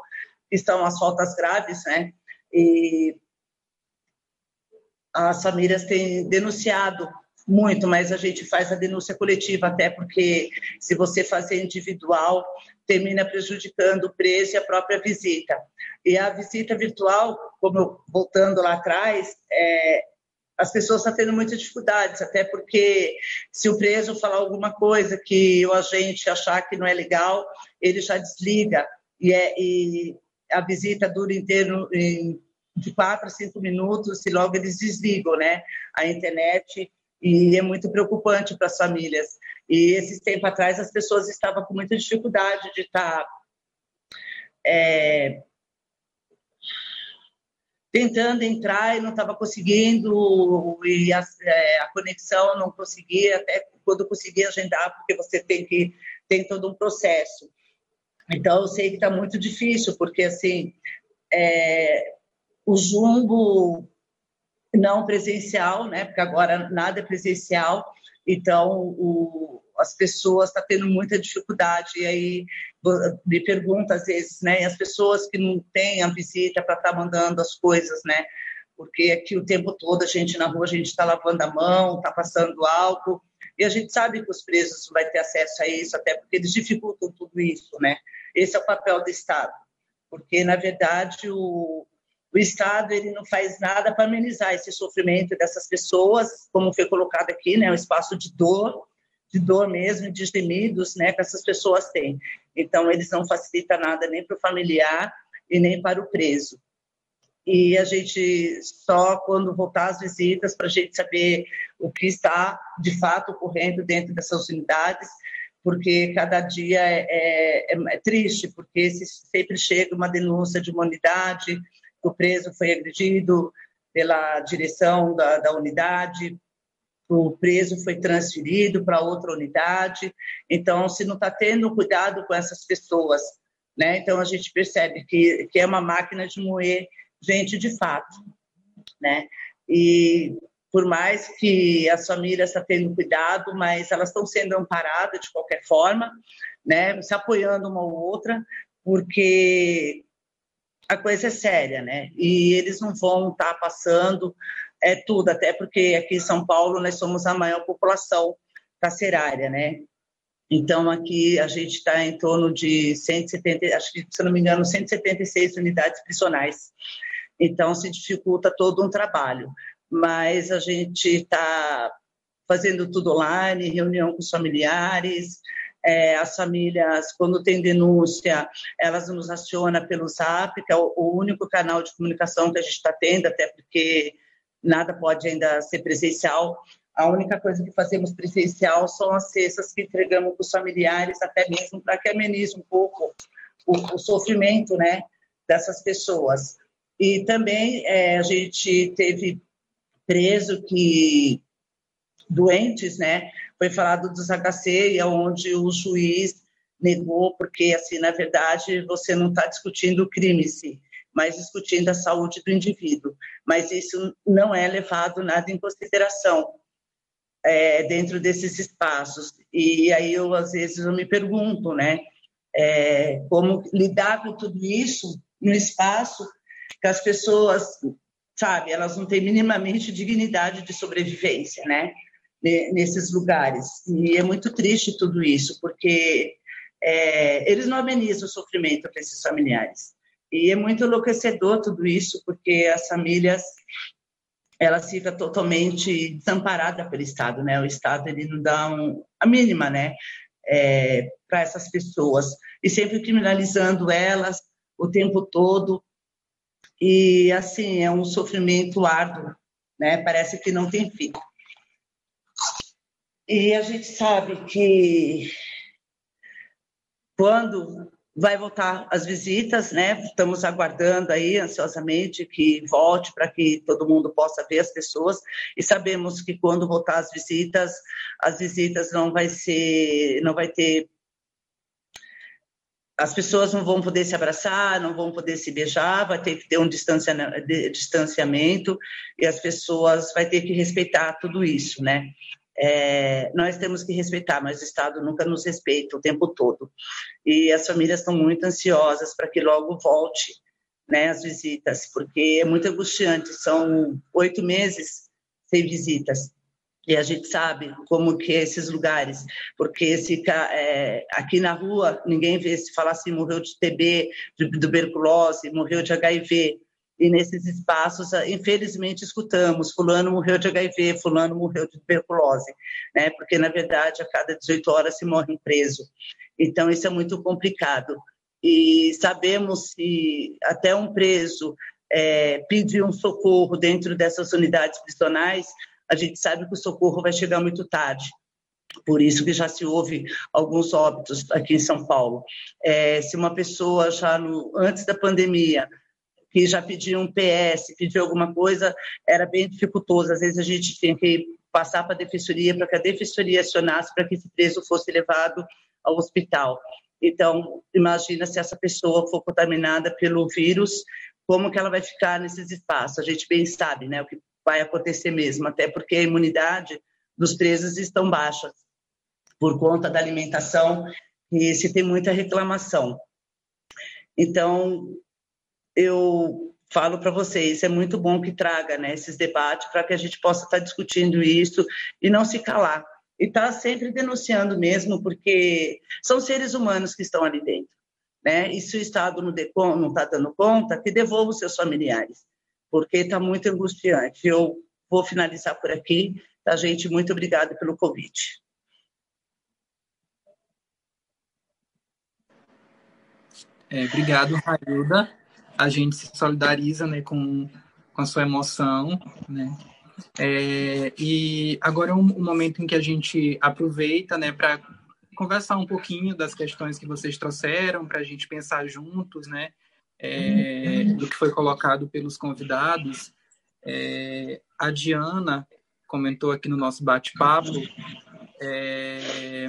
que são as faltas graves, né? E as famílias têm denunciado muito, mas a gente faz a denúncia coletiva até porque se você fazer individual, termina prejudicando o preso e a própria visita. E a visita virtual, como eu, voltando lá atrás, é, as pessoas estão tendo muitas dificuldades, até porque se o preso falar alguma coisa que o agente achar que não é legal, ele já desliga e, é, e a visita dura inteiro em, de quatro a cinco minutos e logo eles desligam, né, a internet e é muito preocupante para as famílias. E esses tempos atrás as pessoas estavam com muita dificuldade de estar tá, é, tentando entrar e não estava conseguindo, e a, é, a, conexão não conseguia, até quando conseguia agendar, porque você tem que tem todo um processo. Então, eu sei que está muito difícil, porque, assim, é, o jumbo não presencial, né, porque agora nada é presencial, então o, as pessoas estão tá tendo muita dificuldade. E aí me pergunta às vezes, né? as pessoas que não têm a visita para estar tá mandando as coisas, né? Porque aqui o tempo todo a gente na rua a gente está lavando a mão, está passando álcool e a gente sabe que os presos vão ter acesso a isso, até porque eles dificultam tudo isso, né? Esse é o papel do Estado, porque na verdade o, o Estado ele não faz nada para amenizar esse sofrimento dessas pessoas, como foi colocado aqui, né? Um espaço de dor de dor mesmo, de gemidos, né, que essas pessoas têm. Então, eles não facilitam nada nem para o familiar e nem para o preso. E a gente só quando voltar às visitas para a gente saber o que está de fato ocorrendo dentro dessas unidades, porque cada dia é, é, é triste, porque sempre chega uma denúncia de uma unidade, que o preso foi agredido pela direção da, da unidade, o preso foi transferido para outra unidade. Então, se não está tendo cuidado com essas pessoas, né? Então a gente percebe que, que é uma máquina de moer gente de fato, né? E por mais que as famílias estão tendo cuidado, mas elas estão sendo amparadas de qualquer forma, né? Se apoiando uma ou outra, porque a coisa é séria, né? E eles não vão estar tá passando é tudo, até porque aqui em São Paulo nós somos a maior população carcerária, né? Então aqui a gente está em torno de 170, acho que se não me engano, 176 unidades prisionais. Então se dificulta todo um trabalho, mas a gente está fazendo tudo online, reunião com os familiares, é, as famílias, quando tem denúncia, elas nos acionam pelo Zap, que é o, o único canal de comunicação que a gente está tendo, até porque nada pode ainda ser presencial. A única coisa que fazemos presencial são as cestas que entregamos para os familiares, até mesmo para que amenize um pouco o, o, sofrimento né, dessas pessoas. E também é, a gente teve preso que doentes, né? Foi falado dos HC, onde o juiz negou, porque, assim, na verdade, você não está discutindo o crime em si, mas discutindo a saúde do indivíduo. Mas isso não é levado nada em consideração é, dentro desses espaços. E aí eu, às vezes, eu me pergunto, né? É, como lidar com tudo isso no espaço que as pessoas, sabe, elas não têm minimamente dignidade de sobrevivência, né? Nesses lugares. E é muito triste tudo isso, porque é, eles não amenizam o sofrimento desses familiares. E é muito enlouquecedor tudo isso, porque as famílias elas ficam totalmente desamparadas pelo Estado, né? O Estado ele não dá um, a mínima, né? É, para essas pessoas e sempre criminalizando elas o tempo todo e assim é um sofrimento árduo, né? Parece que não tem fim. E a gente sabe que quando vai voltar as visitas, né? Estamos aguardando aí ansiosamente que volte para que todo mundo possa ver as pessoas e sabemos que quando voltar as visitas, as visitas não vai ser, não vai ter as pessoas não vão poder se abraçar, não vão poder se beijar, vai ter que ter um distanciamento e as pessoas vai ter que respeitar tudo isso, né? É, nós temos que respeitar, mas o Estado nunca nos respeita o tempo todo. E as famílias estão muito ansiosas para que logo volte né, as visitas, porque é muito angustiante. São oito meses sem visitas. E a gente sabe como que é esses lugares, porque se, é, aqui na rua ninguém vê se falar assim, morreu de TB, de tuberculose, morreu de HIV, e nesses espaços, ah, infelizmente, escutamos: Fulano morreu de HIV, Fulano morreu de tuberculose, né? porque, na verdade, a cada 18 horas se morre um preso. Então, isso é muito complicado. E sabemos que até um preso é, pedir um socorro dentro dessas unidades prisionais, a gente sabe que o socorro vai chegar muito tarde. Por isso que já se houve alguns óbitos aqui em São Paulo. É, se uma pessoa já no, antes da pandemia que já pediam um PS, pediu alguma coisa, era bem dificultoso. Às vezes a gente tinha que passar para a defensoria para que a defensoria acionasse para que esse preso fosse levado ao hospital. Então, imagina se essa pessoa for contaminada pelo vírus, como que ela vai ficar nesses espaços? A gente bem sabe, né, o que vai acontecer mesmo, até porque a imunidade dos presos estão baixas por conta da alimentação e se tem muita reclamação. Então, eu falo para vocês, é muito bom que traga né, esses debates para que a gente possa estar tá discutindo isso e não se calar. E estar tá sempre denunciando mesmo, porque são seres humanos que estão ali dentro. Né? E se o Estado não está dando conta, que devolva os seus familiares, porque está muito angustiante. Eu vou finalizar por aqui. Tá, gente? Muito obrigada pelo convite. É, obrigado, Railda a gente se solidariza né, com, com a sua emoção, né? É, e agora é um, um, momento em que a gente aproveita né, para conversar um pouquinho das questões que vocês trouxeram, para a gente pensar juntos né, é, do que foi colocado pelos convidados. É, a Diana comentou aqui no nosso bate-papo é,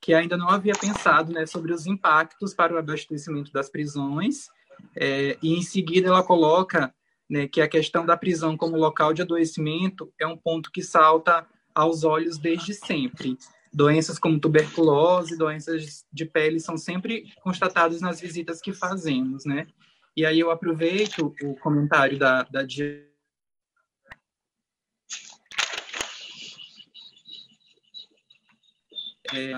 que ainda não havia pensado né, sobre os impactos para o abastecimento das prisões, é, e em seguida ela coloca né, que a questão da prisão como local de adoecimento é um ponto que salta aos olhos desde sempre. Doenças como tuberculose, doenças de pele são sempre constatadas nas visitas que fazemos, né? E aí eu aproveito o comentário da, da é,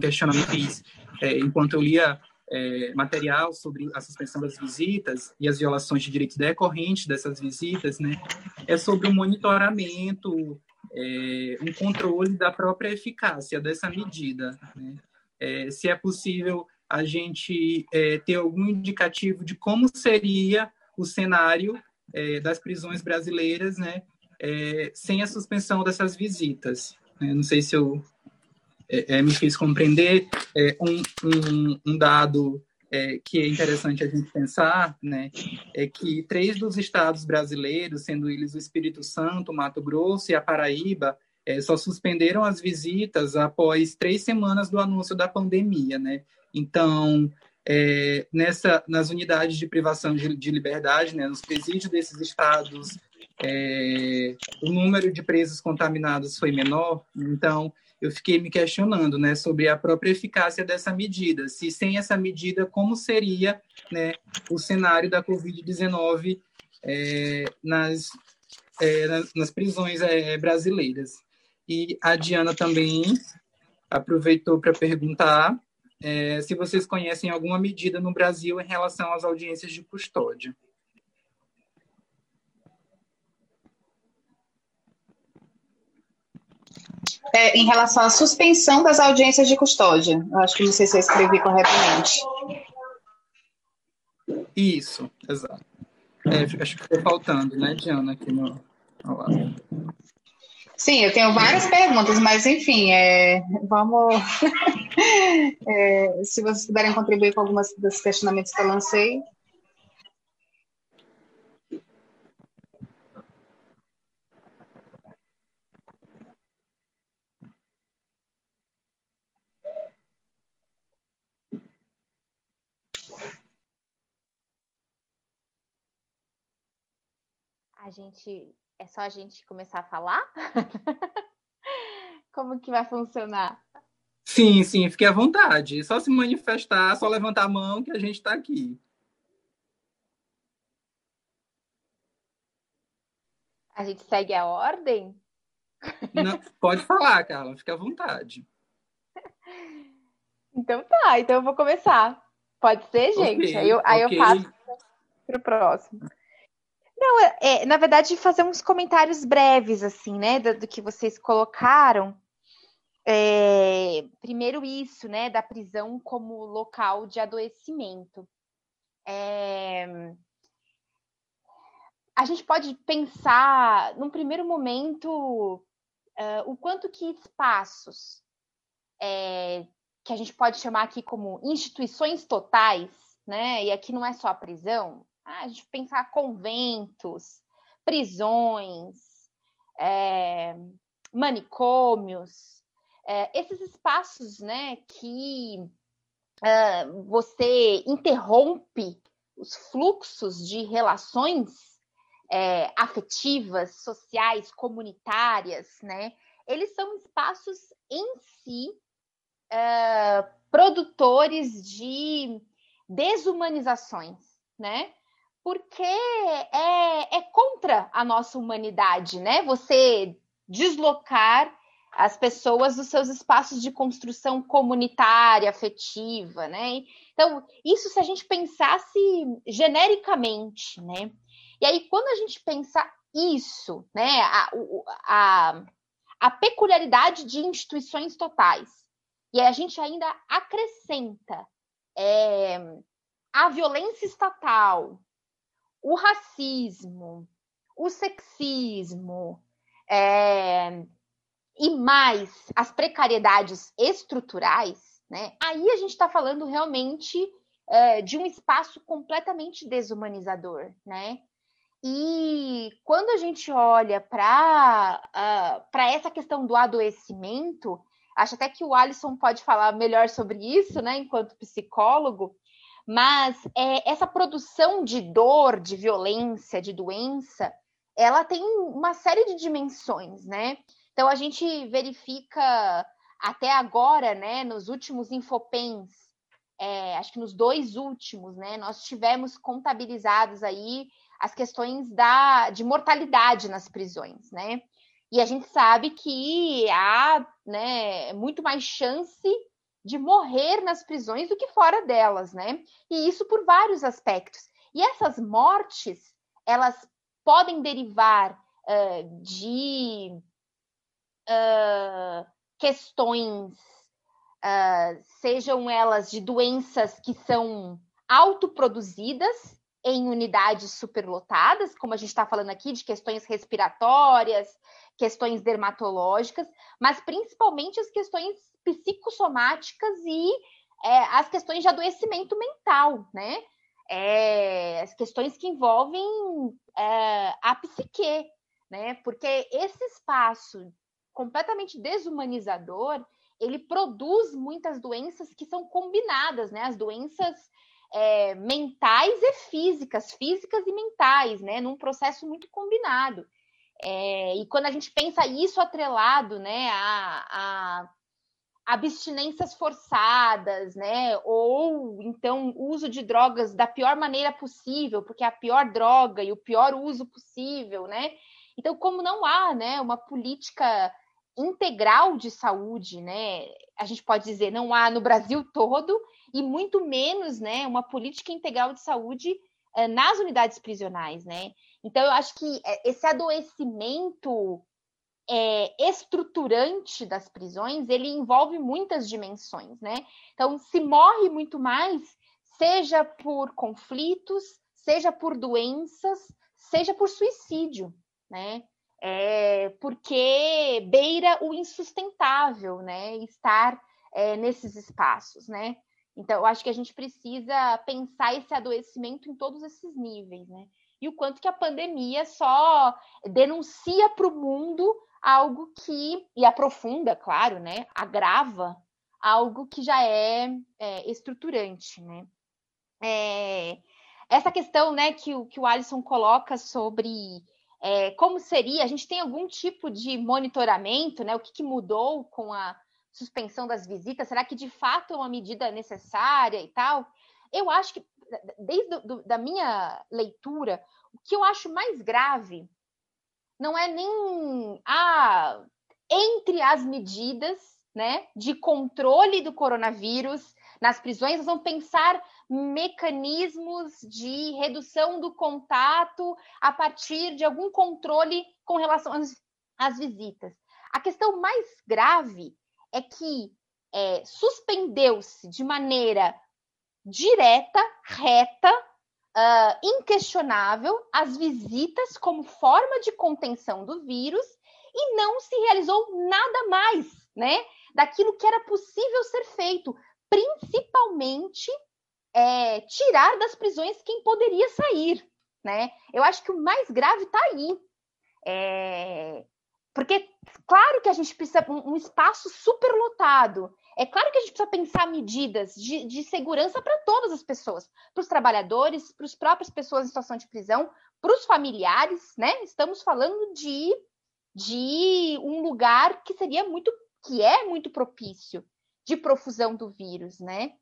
questionamento que fiz é, enquanto eu lia é, material sobre a suspensão das visitas e as violações de direitos decorrentes dessas visitas, né, é sobre o monitoramento, é, um controle da própria eficácia dessa medida. Né? É, se é possível a gente é, ter algum indicativo de como seria o cenário é, das prisões brasileiras, né, é, sem a suspensão dessas visitas. Né? Não sei se eu é, é, me fiz compreender é, um, um, um, dado é, que é interessante a gente pensar, né, é que três dos estados brasileiros, sendo eles o Espírito Santo, Mato Grosso e a Paraíba, é, só suspenderam as visitas após três semanas do anúncio da pandemia, né? Então, é, nessa, nas unidades de privação de, de liberdade, né, nos presídios desses estados, é, o número de presos contaminados foi menor. Então, eu fiquei me questionando, né, sobre a própria eficácia dessa medida. Se sem essa medida, como seria, né, o cenário da Covid-19 é, nas, é, nas prisões é, brasileiras? E a Diana também aproveitou para perguntar é, se vocês conhecem alguma medida no Brasil em relação às audiências de custódia. É, em relação à suspensão das audiências de custódia. Eu acho que não sei se eu escrevi corretamente. Isso, exato. É, acho que ficou faltando, né, Diana, aqui no, lado. Sim, eu tenho várias perguntas, mas enfim, é, vamos. é, se vocês puderem contribuir com algumas dos questionamentos que eu lancei, a gente é só a gente começar a falar? Como que vai funcionar? Sim, sim, fique à vontade. Só se manifestar, só levantar a mão que a gente está aqui. A gente segue a ordem? Não, pode falar, Carla, fique à vontade. Então tá, então eu vou começar. Pode ser, gente? Okay, aí eu, aí okay. eu passo para o próximo. Não, é, é, na verdade, fazer uns comentários breves, assim, né, do, do que vocês colocaram. É, primeiro isso, né, da prisão como local de adoecimento. É, a gente pode pensar, num primeiro momento, uh, o quanto que espaços é, que a gente pode chamar aqui como instituições totais, né? E aqui não é só a prisão, ah, a gente pensar conventos, prisões, é, manicômios, é, esses espaços né, que é, você interrompe os fluxos de relações é, afetivas, sociais, comunitárias, né? Eles são espaços em si é, produtores de desumanizações, né? Porque é, é contra a nossa humanidade, né? Você deslocar as pessoas dos seus espaços de construção comunitária, afetiva, né? Então, isso se a gente pensasse genericamente, né? E aí, quando a gente pensa isso, né, a, a, a peculiaridade de instituições totais, e a gente ainda acrescenta é, a violência estatal, o racismo, o sexismo é, e mais as precariedades estruturais, né? Aí a gente está falando realmente é, de um espaço completamente desumanizador, né? E quando a gente olha para uh, essa questão do adoecimento, acho até que o Alisson pode falar melhor sobre isso, né, enquanto psicólogo, mas é, essa produção de dor, de violência, de doença, ela tem uma série de dimensões, né? Então a gente verifica até agora, né, nos últimos infopens, é, acho que nos dois últimos, né, nós tivemos contabilizados aí as questões da, de mortalidade nas prisões, né? E a gente sabe que há né, muito mais chance de morrer nas prisões do que fora delas, né? E isso por vários aspectos. E essas mortes, elas podem derivar uh, de uh, questões, uh, sejam elas de doenças que são autoproduzidas em unidades superlotadas, como a gente está falando aqui, de questões respiratórias, questões dermatológicas, mas principalmente as questões psicossomáticas e é, as questões de adoecimento mental, né? É, as questões que envolvem é, a psique, né? Porque esse espaço completamente desumanizador, ele produz muitas doenças que são combinadas, né? As doenças é, mentais e físicas, físicas e mentais, né? Num processo muito combinado. É, e quando a gente pensa isso atrelado, né, a, a abstinências forçadas, né? Ou então uso de drogas da pior maneira possível, porque é a pior droga e o pior uso possível, né? Então, como não há, né, uma política integral de saúde, né? A gente pode dizer, não há no Brasil todo e muito menos, né, uma política integral de saúde eh, nas unidades prisionais, né? Então, eu acho que eh, esse adoecimento é, estruturante das prisões, ele envolve muitas dimensões, né? Então, se morre muito mais, seja por conflitos, seja por doenças, seja por suicídio, né? É, porque beira o insustentável, né? Estar é, nesses espaços, né? Então, eu acho que a gente precisa pensar esse adoecimento em todos esses níveis, né? E o quanto que a pandemia só denuncia para o mundo algo que, e aprofunda, claro, né, agrava algo que já é, é estruturante, né. É, essa questão, né, que, o, que o Alisson coloca sobre é, como seria, a gente tem algum tipo de monitoramento, né, o que, que mudou com a suspensão das visitas, será que de fato é uma medida necessária e tal? Eu acho que, desde do, da minha leitura, o que eu acho mais grave não é nem ah, entre as medidas né, de controle do coronavírus nas prisões, nós vamos pensar mecanismos de redução do contato a partir de algum controle com relação às, às visitas. A questão mais grave é que é, suspendeu-se de maneira direta, reta, uh, inquestionável as visitas como forma de contenção do vírus e não se realizou nada mais, né? Daquilo que era possível ser feito, principalmente é, tirar das prisões quem poderia sair, né? Eu acho que o mais grave está aí. É, porque, claro que a gente precisa um, um espaço superlotado. É claro que a gente precisa pensar medidas de, de segurança para todas as pessoas, para os trabalhadores, para as próprias pessoas em situação de prisão, para os familiares, né? Estamos falando de, de um lugar que seria muito, que é muito propício de profusão do vírus, né?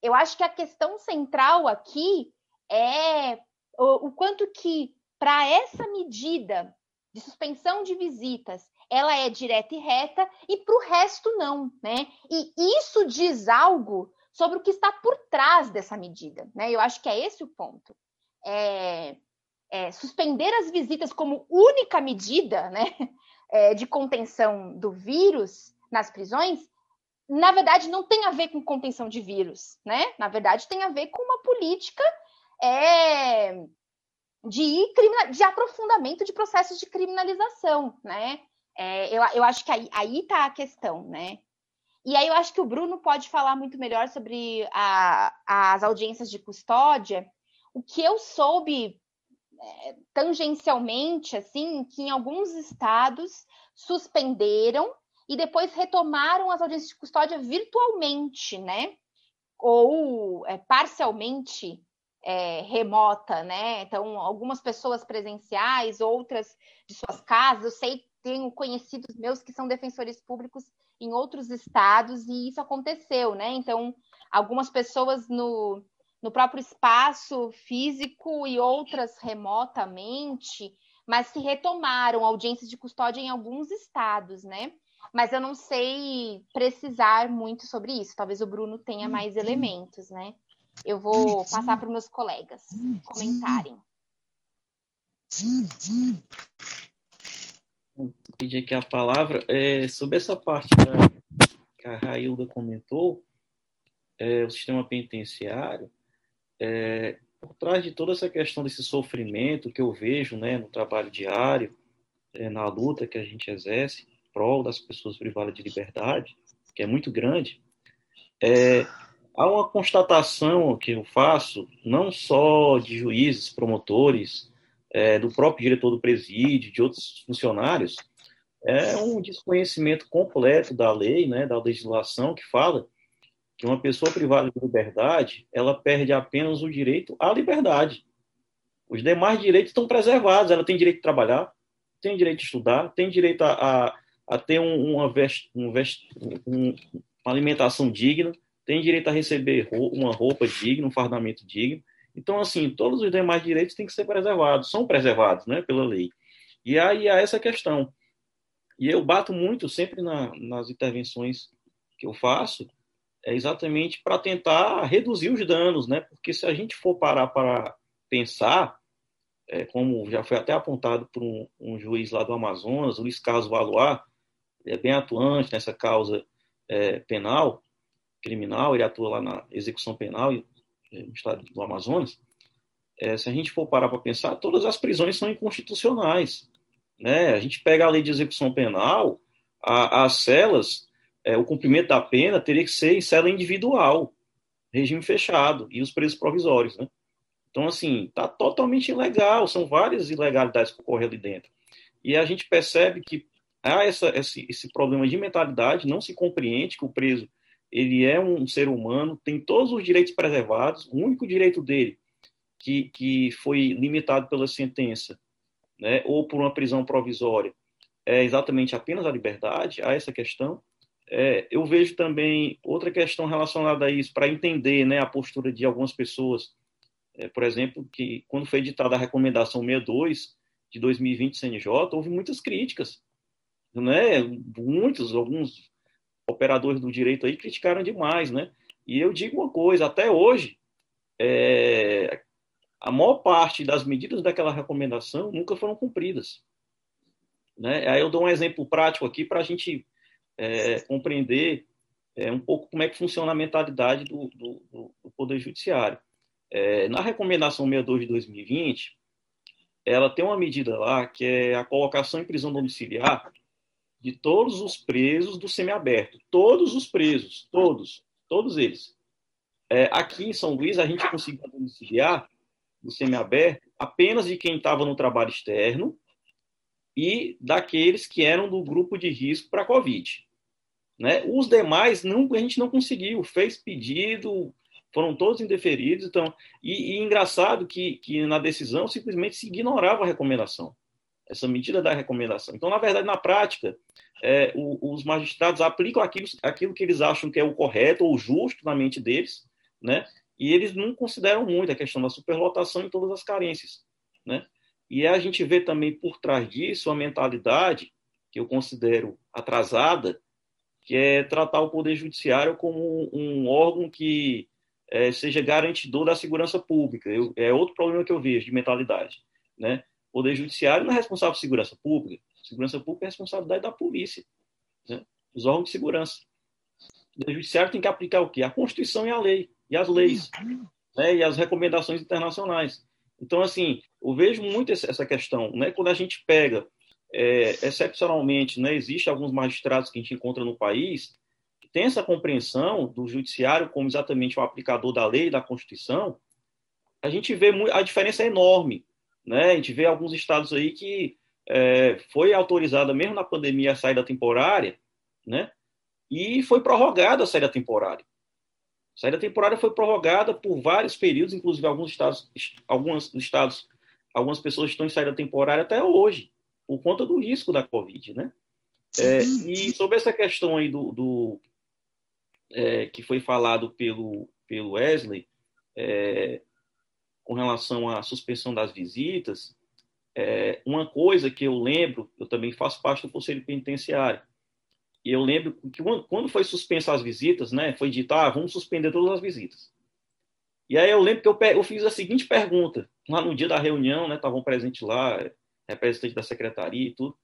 Eu acho que a questão central aqui é o, o quanto que para essa medida de suspensão de visitas ela é direta e reta, e para o resto não, né? E isso diz algo sobre o que está por trás dessa medida, né? Eu acho que é esse o ponto. É, é, suspender as visitas como única medida, né, é, de contenção do vírus nas prisões, na verdade não tem a ver com contenção de vírus, né? Na verdade tem a ver com uma política é, de, de aprofundamento de processos de criminalização, né? É, eu, eu acho que aí, aí tá a questão, né? E aí eu acho que o Bruno pode falar muito melhor sobre a, as audiências de custódia. O que eu soube é, tangencialmente, assim, que em alguns estados suspenderam e depois retomaram as audiências de custódia virtualmente, né? Ou é, parcialmente é, remota, né? Então, algumas pessoas presenciais, outras de suas casas. Eu sei, tenho conhecidos meus que são defensores públicos em outros estados e isso aconteceu, né? Então, algumas pessoas no, no próprio espaço físico e outras remotamente, mas que retomaram audiências de custódia em alguns estados, né? Mas eu não sei precisar muito sobre isso. Talvez o Bruno tenha mais elementos, né? Eu vou passar para os meus colegas comentarem. Pedir aqui a palavra. É, sobre essa parte da, que a Railda comentou, é, o sistema penitenciário, é, por trás de toda essa questão desse sofrimento que eu vejo né, no trabalho diário, é, na luta que a gente exerce em prol das pessoas privadas de liberdade, que é muito grande, é, há uma constatação que eu faço, não só de juízes, promotores, é, do próprio diretor do presídio, de outros funcionários, é um desconhecimento completo da lei, né, da legislação que fala que uma pessoa privada de liberdade, ela perde apenas o direito à liberdade. Os demais direitos estão preservados. Ela tem direito de trabalhar, tem direito de estudar, tem direito a, a, a ter um, uma, vest, um vest, um, uma alimentação digna, tem direito a receber uma roupa digna, um fardamento digno. Então, assim, todos os demais direitos têm que ser preservados, são preservados né, pela lei. E aí há essa questão. E eu bato muito sempre na, nas intervenções que eu faço, é exatamente para tentar reduzir os danos, né? Porque se a gente for parar para pensar, é, como já foi até apontado por um, um, juiz lá do Amazonas, Luiz Carlos Valois, ele é bem atuante nessa causa é, penal, criminal, ele atua lá na execução penal no estado do Amazonas. É, se a gente for parar para pensar, todas as prisões são inconstitucionais. Né? A gente pega a lei de execução penal, a, as celas é, o cumprimento da pena teria que ser em cela individual, regime fechado, e os presos provisórios, né? Então, assim, está totalmente ilegal, são várias ilegalidades que ocorrem ali dentro. E a gente percebe que há essa, esse, esse problema de mentalidade, não se compreende que o preso ele é um ser humano, tem todos os direitos preservados, o único direito dele que, que foi limitado pela sentença, né, ou por uma prisão provisória, é exatamente apenas a liberdade, há essa questão, é, eu vejo também outra questão relacionada a isso, para entender né, a postura de algumas pessoas. É, por exemplo, que quando foi editada a recomendação 62 de 2020 CNJ, houve muitas críticas. Né? Muitos, alguns operadores do direito aí criticaram demais. Né? E eu digo uma coisa, até hoje, é, a maior parte das medidas daquela recomendação nunca foram cumpridas. Né? Aí eu dou um exemplo prático aqui para a gente é, compreender é, um pouco como é que funciona a mentalidade do, do, do Poder Judiciário. É, na recomendação 62 de 2020, ela tem uma medida lá que é a colocação em prisão domiciliar de todos os presos do semiaberto. Todos os presos, todos, todos eles. É, aqui em São Luís, a gente conseguiu domiciliar do semiaberto apenas de quem estava no trabalho externo e daqueles que eram do grupo de risco para a Covid. Né? Os demais não, a gente não conseguiu, fez pedido, foram todos indeferidos. Então, e, e engraçado que, que na decisão simplesmente se ignorava a recomendação, essa medida da recomendação. Então, na verdade, na prática, é, o, os magistrados aplicam aquilo, aquilo que eles acham que é o correto ou justo na mente deles, né? E eles não consideram muito a questão da superlotação e todas as carências, né? E a gente vê também por trás disso a mentalidade que eu considero atrasada, que é tratar o Poder Judiciário como um órgão que é, seja garantidor da segurança pública. Eu, é outro problema que eu vejo de mentalidade. Né? Poder Judiciário não é responsável por segurança pública. Segurança pública é responsabilidade da polícia, né? os órgãos de segurança. O Poder Judiciário tem que aplicar o quê? A Constituição e a lei, e as leis, né? e as recomendações internacionais. Então, assim, eu vejo muito essa questão, né? Quando a gente pega, é, excepcionalmente, né, existe alguns magistrados que a gente encontra no país que tem essa compreensão do judiciário como exatamente o aplicador da lei, da Constituição, a gente vê a diferença é enorme né? A gente vê alguns estados aí que é, foi autorizada mesmo na pandemia a saída temporária, né? E foi prorrogada a saída temporária. A saída temporária foi prorrogada por vários períodos, inclusive alguns estados, alguns estados, algumas pessoas estão em saída temporária até hoje, por conta do risco da Covid, né? É, e sobre essa questão aí do, do é, que foi falado pelo, pelo Wesley, é, com relação à suspensão das visitas, é, uma coisa que eu lembro, eu também faço parte do Conselho Penitenciário, e eu lembro que quando foi suspensa as visitas, né, foi dito, ah, vamos suspender todas as visitas. E aí eu lembro que eu, eu fiz a seguinte pergunta, lá no dia da reunião, né, estavam presentes lá, representantes da secretaria e tudo,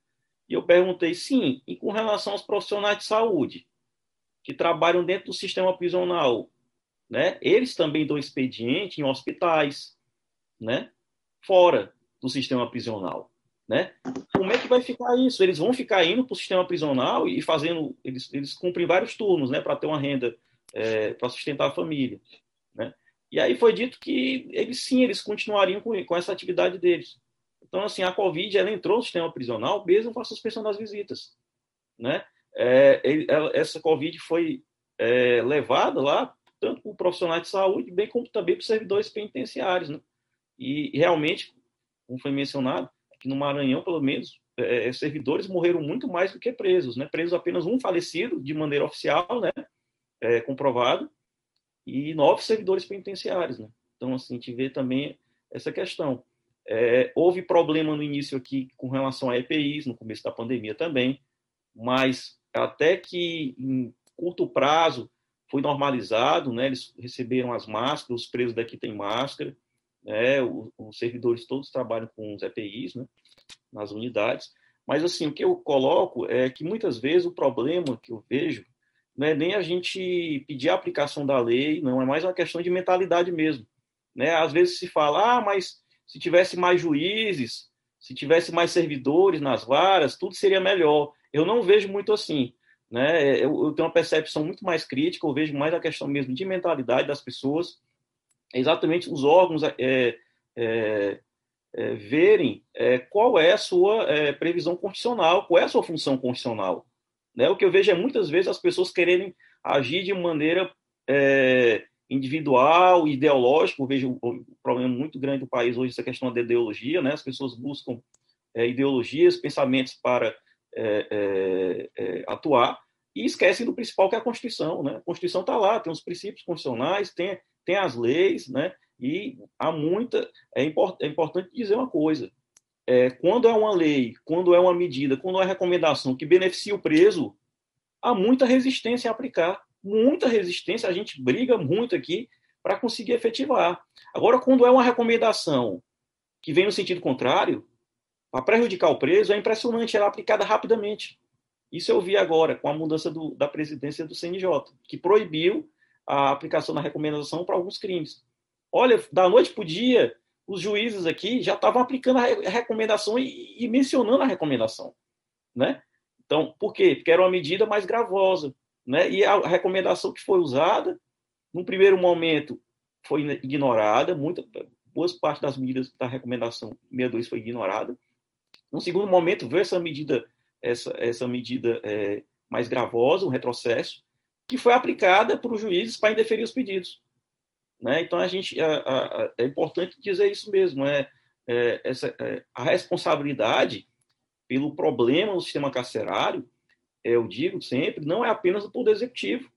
e eu perguntei, sim, e com relação aos profissionais de saúde, que trabalham dentro do sistema prisional, né, eles também dão expediente em hospitais, né, fora do sistema prisional, né? Como é que vai ficar isso? Eles vão ficar indo para o sistema prisional e fazendo, eles, eles cumprem vários turnos, né, para ter uma renda é, para sustentar a família, né? E aí foi dito que eles sim, eles continuariam com, com essa atividade deles. Então, assim, a Covid ela entrou no sistema prisional mesmo com a suspensão das visitas, né? É, essa Covid foi é, levada lá tanto por profissionais de saúde, bem como também por servidores penitenciários, né? E, e realmente, como foi mencionado, aqui no Maranhão, pelo menos, é, é, servidores morreram muito mais do que presos, né? Presos apenas um falecido de maneira oficial, né? É, comprovado, e nove servidores penitenciários, né? Então, assim, a gente vê também essa questão. É, houve problema no início aqui com relação a EPIs, no começo da pandemia também, mas até que em curto prazo foi normalizado, né? Eles receberam as máscaras, os presos daqui têm máscara, né? Os, os servidores todos trabalham com os EPIs, né? Nas unidades. Mas assim, o que eu coloco é que muitas vezes o problema que eu vejo não é nem a gente pedir a aplicação da lei, não é mais uma questão de mentalidade mesmo, né? Às vezes se fala, ah, mas se tivesse mais juízes, se tivesse mais servidores nas varas, tudo seria melhor. Eu não vejo muito assim. Né? Eu, eu tenho uma percepção muito mais crítica, eu vejo mais a questão mesmo de mentalidade das pessoas, exatamente os órgãos é, é, é, verem é, qual é a sua é, previsão constitucional, qual é a sua função constitucional. Né? O que eu vejo é muitas vezes as pessoas quererem agir de maneira é, individual, ideológica. Eu vejo um problema muito grande do país hoje essa questão da ideologia, né? As pessoas buscam ideologias, pensamentos para é, é, é, atuar e esquecem do principal que é a Constituição, né? A Constituição está lá, tem os princípios constitucionais, tem, tem as leis, né? E há muita. É, import, é importante dizer uma coisa: é, quando é uma lei, quando é uma medida, quando é uma recomendação que beneficia o preso, há muita resistência a aplicar, muita resistência. A gente briga muito aqui para conseguir efetivar. Agora, quando é uma recomendação que vem no sentido contrário, para prejudicar o preso, é impressionante, ela é aplicada rapidamente. Isso eu vi agora com a mudança do, da presidência do CNJ, que proibiu a aplicação da recomendação para alguns crimes. Olha, da noite para o dia, os juízes aqui já estavam aplicando a recomendação e, e, mencionando a recomendação, né? Então, por quê? Porque era uma medida mais gravosa, né? E a recomendação que foi usada, no primeiro momento, foi ignorada, muita, boas partes das medidas da recomendação 62 foi ignorada, no segundo momento, veio essa medida, essa, essa medida é, mais gravosa, um retrocesso, que foi aplicada por os juízes para indeferir os pedidos. Né? Então, a gente, a, a, é importante dizer isso mesmo, é, é essa, é, a responsabilidade pelo problema no sistema carcerário, eu digo sempre, não é apenas do Poder Executivo.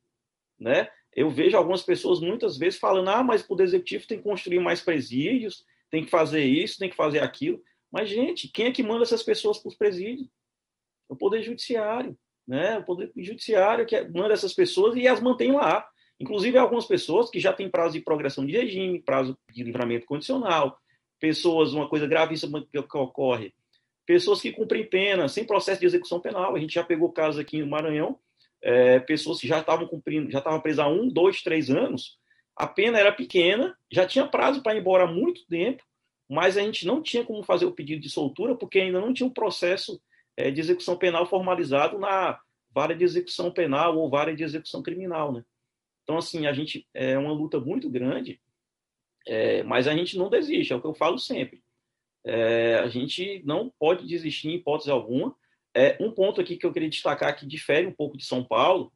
Né? Eu vejo algumas pessoas muitas vezes falando, ah, mas o Poder Executivo tem que construir mais presídios, tem que fazer isso, tem que fazer aquilo. Mas, gente, quem é que manda essas pessoas para os presídios? O Poder Judiciário. Né? O Poder Judiciário que manda essas pessoas e as mantém lá. Inclusive, algumas pessoas que já têm prazo de progressão de regime, prazo de livramento condicional, pessoas, uma coisa gravíssima que ocorre, pessoas que cumprem pena sem processo de execução penal. A gente já pegou casos aqui no Maranhão, é, pessoas que já estavam cumprindo, já estavam presas há um, dois, três anos, a pena era pequena, já tinha prazo para ir embora há muito tempo, mas a gente não tinha como fazer o pedido de soltura porque ainda não tinha um processo é, de execução penal formalizado na vara de execução penal ou vara de execução criminal, né? Então, assim, a gente é uma luta muito grande, é, mas a gente não desiste, é o que eu falo sempre. é, a gente não pode desistir em hipótese alguma. É, um ponto aqui que eu queria destacar que difere um pouco de São Paulo,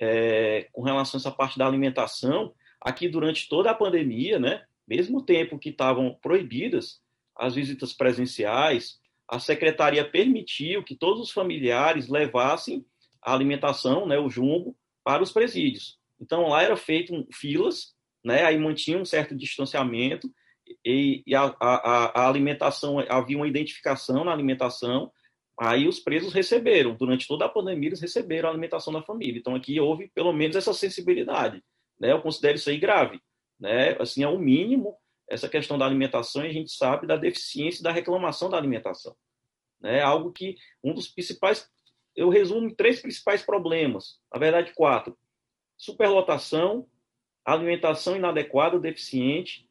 é, com relação a essa parte da alimentação, aqui durante toda a pandemia, né, mesmo tempo que estavam proibidas as visitas presenciais, a secretaria permitiu que todos os familiares levassem a alimentação, né, o jumbo, para os presídios. Então lá era feito filas, né, aí mantinha um certo distanciamento e, e a, a, a, alimentação havia uma identificação na alimentação. Aí os presos receberam durante toda a pandemia eles receberam a alimentação da família. Então aqui houve pelo menos essa sensibilidade, né? Eu considero isso aí grave, né? Assim é o mínimo essa questão da alimentação e a gente sabe da deficiência da reclamação da alimentação. Né? Algo que um dos principais, eu resumo em três principais problemas, na verdade quatro: superlotação, alimentação inadequada, deficiente,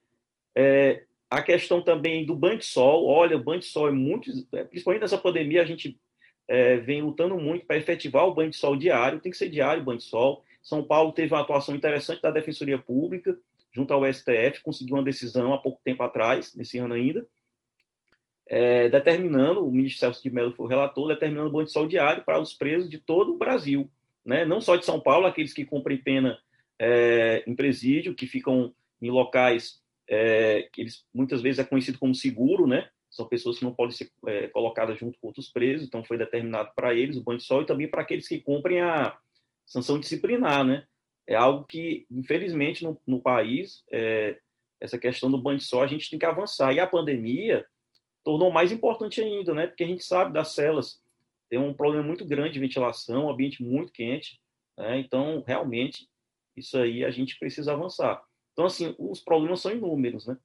é, a questão também do banho de sol. Olha, o banho de sol é muito, é, principalmente nessa pandemia, a gente é, vem lutando muito para efetivar o banho de sol diário, tem que ser diário o banho de sol. São Paulo teve uma atuação interessante da Defensoria Pública, junto ao STF, conseguiu uma decisão há pouco tempo atrás, nesse ano ainda, é, determinando, o ministro Celso de Mello foi o relator, determinando o banho de sol diário para os presos de todo o Brasil, né? não só de São Paulo, aqueles que cumprem pena é, em presídio, que ficam em locais é, que eles, muitas vezes é conhecido como seguro, né? São pessoas que não podem ser é, colocadas junto com outros presos, então foi determinado para eles o banho de sol e também para aqueles que cumprem a sanção disciplinar, né? É algo que, infelizmente, no, no país, é, essa questão do banho de sol, a gente tem que avançar. E a pandemia tornou mais importante ainda, né? Porque a gente sabe das celas tem um problema muito grande de ventilação, um ambiente muito quente, né? Então, realmente, isso aí a gente precisa avançar. Então, assim, os problemas são inúmeros, né?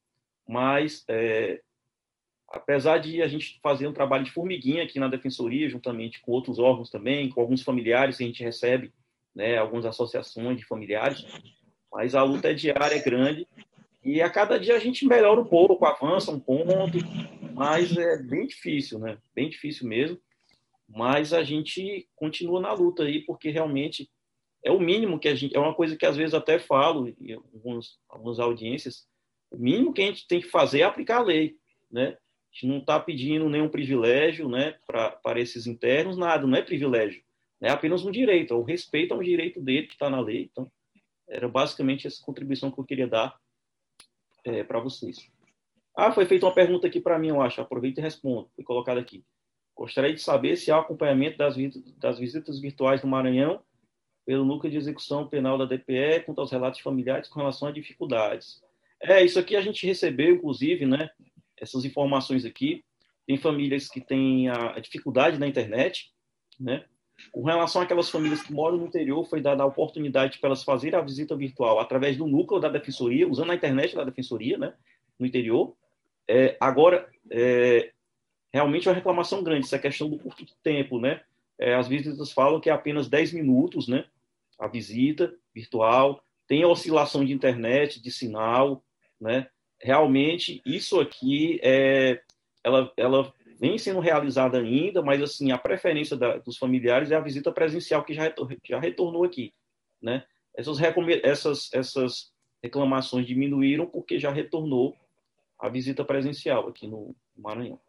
Mas, é, apesar de a gente fazer um trabalho de formiguinha aqui na defensoria, juntamente com outros órgãos também, com alguns familiares que a gente recebe né, algumas associações de familiares, mas a luta é diária, é grande, e a cada dia a gente melhora um pouco, avança um ponto, mas é bem difícil, né? Bem difícil mesmo. Mas a gente continua na luta aí, porque realmente é o mínimo que a gente. É uma coisa que às vezes até falo em alguns, algumas audiências. O mínimo que a gente tem que fazer é aplicar a lei, né? A gente não está pedindo nenhum privilégio, né, para esses internos, nada, não é privilégio é apenas um direito, o respeito ao direito dele que está na lei. Então, era basicamente essa contribuição que eu queria dar é, para vocês. Ah, foi feita uma pergunta aqui para mim, eu acho. Aproveita e respondo. Foi colocada aqui. Gostaria de saber se há acompanhamento das, das visitas virtuais no Maranhão pelo núcleo de execução penal da DPE quanto aos relatos familiares com relação a dificuldades. É, isso aqui a gente recebeu, inclusive, né? Essas informações aqui. Tem famílias que têm a dificuldade na internet, né? Com relação àquelas famílias que moram no interior, foi dada a oportunidade para elas fazerem a visita virtual através do núcleo da defensoria, usando a internet da defensoria, né, no interior. É, agora, é, realmente é uma reclamação grande, essa questão do curto tempo, né? É, as visitas falam que é apenas 10 minutos, né? A visita virtual, tem oscilação de internet, de sinal, né? Realmente, isso aqui, é, ela, ela vem sendo realizada ainda, mas assim a preferência da, dos familiares é a visita presencial que já, retor já retornou aqui, né? Essas, essas, essas reclamações diminuíram porque já retornou a visita presencial aqui no Maranhão.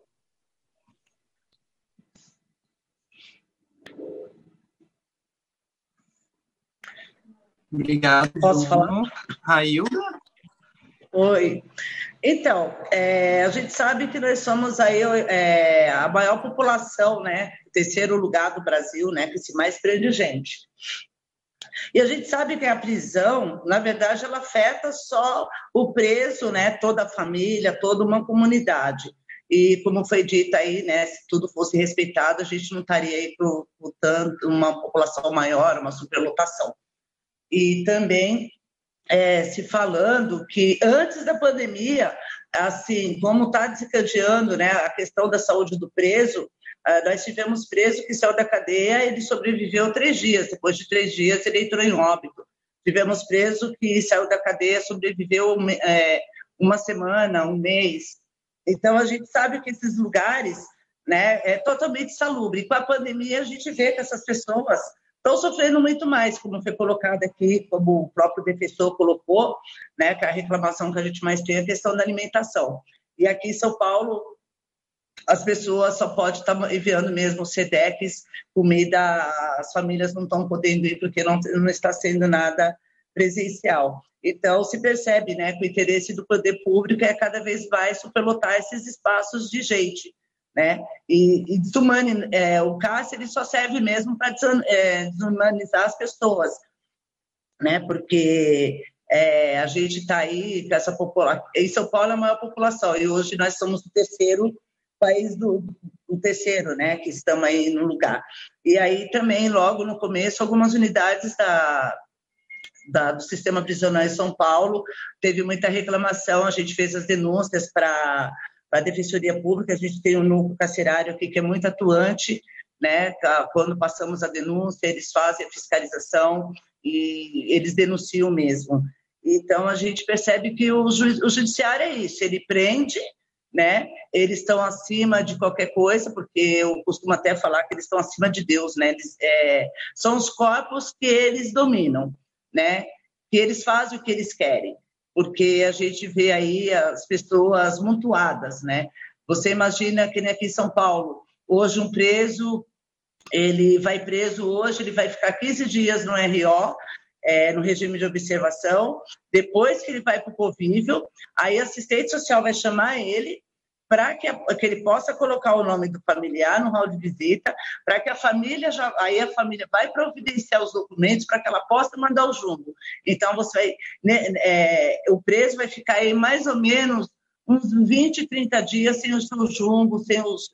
Obrigado. Posso falar? Railda? Oi. Então, é, a gente sabe que nós somos aí é, a maior população, né? Terceiro lugar do Brasil, né? Que se mais prende gente. E a gente sabe que a prisão, na verdade, ela afeta só o preso, né? Toda a família, toda uma comunidade. E como foi dito aí, né? Se tudo fosse respeitado, a gente não estaria aí lutando uma população maior, uma superlotação. E também é, se falando que antes da pandemia, assim, como está desencadeando né, a questão da saúde do preso, uh, nós tivemos preso que saiu da cadeia, ele sobreviveu três dias, depois de três dias ele entrou em óbito. Tivemos preso que saiu da cadeia, sobreviveu é, uma semana, um mês. Então, a gente sabe que esses lugares né, é totalmente salubre. E com a pandemia, a gente vê que essas pessoas estão sofrendo muito mais, como foi colocado aqui, como o próprio defensor colocou, né, que a reclamação que a gente mais tem é a questão da alimentação. E aqui em São Paulo, as pessoas só podem estar tá enviando mesmo SEDEX, comida, as famílias não estão podendo ir porque não, não está sendo nada presencial. Então, se percebe né, que o interesse do poder público é cada vez mais superlotar esses espaços de gente. Né? E, e desumani, é, o cárcere só serve mesmo para é, desumanizar as pessoas, né? porque é, a gente está aí com essa população. Em São Paulo é a maior população, e hoje nós somos o terceiro país do, o terceiro, né, que estamos aí no lugar. E aí também, logo no começo, algumas unidades da, da, do sistema prisional em São Paulo teve muita reclamação, a gente fez as denúncias para a Defensoria Pública, a gente tem um núcleo carcerário aqui que é muito atuante, né, quando passamos a denúncia, eles fazem a fiscalização e eles denunciam mesmo. Então, a gente percebe que o, ju o judiciário é isso, ele prende, né? Eles estão acima de qualquer coisa, porque eu costumo até falar que eles estão acima de Deus, né? Eles, é, são os corpos que eles dominam, né? Que eles fazem o que eles querem, porque a gente vê aí as pessoas montuadas, né? Você imagina que aqui em São Paulo, hoje um preso, ele vai preso hoje, ele vai ficar 15 dias no RO, é, no regime de observação, depois que ele vai para o convívio, aí assistente social vai chamar ele para que, que, ele possa colocar o nome do familiar no hall de visita, para que a família já, aí a família vai providenciar os documentos para que ela possa mandar o jumbo. Então você vai, né, é, o preso vai ficar aí mais ou menos uns 20, 30 dias sem o seu jumbo, sem os,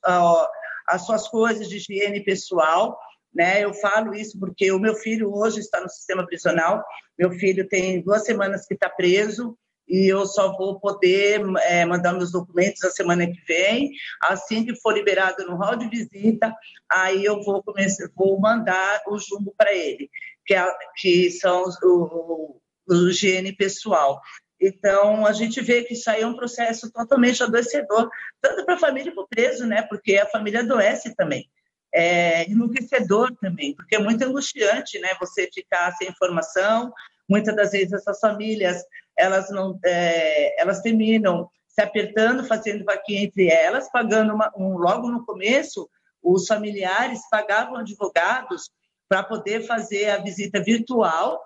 as suas coisas de higiene pessoal, né? Eu falo isso porque o meu filho hoje está no sistema prisional. Meu filho tem duas semanas que está preso e eu só vou poder é, mandar meus documentos a semana que vem. Assim que for liberado no hall de visita, aí eu vou começar, vou mandar o jumbo para ele, que, é, que são os, o, o higiene pessoal. Então, a gente vê que isso aí é um processo totalmente adoecedor, tanto para a família e para o preso, né? Porque a família adoece também é, enlouquecedor também, porque é muito angustiante, né? Você ficar sem informação. Muitas das vezes essas famílias elas não, é, elas terminam se apertando, fazendo vaquinha entre elas, pagando uma, um, logo no começo os familiares pagavam advogados para poder fazer a visita virtual,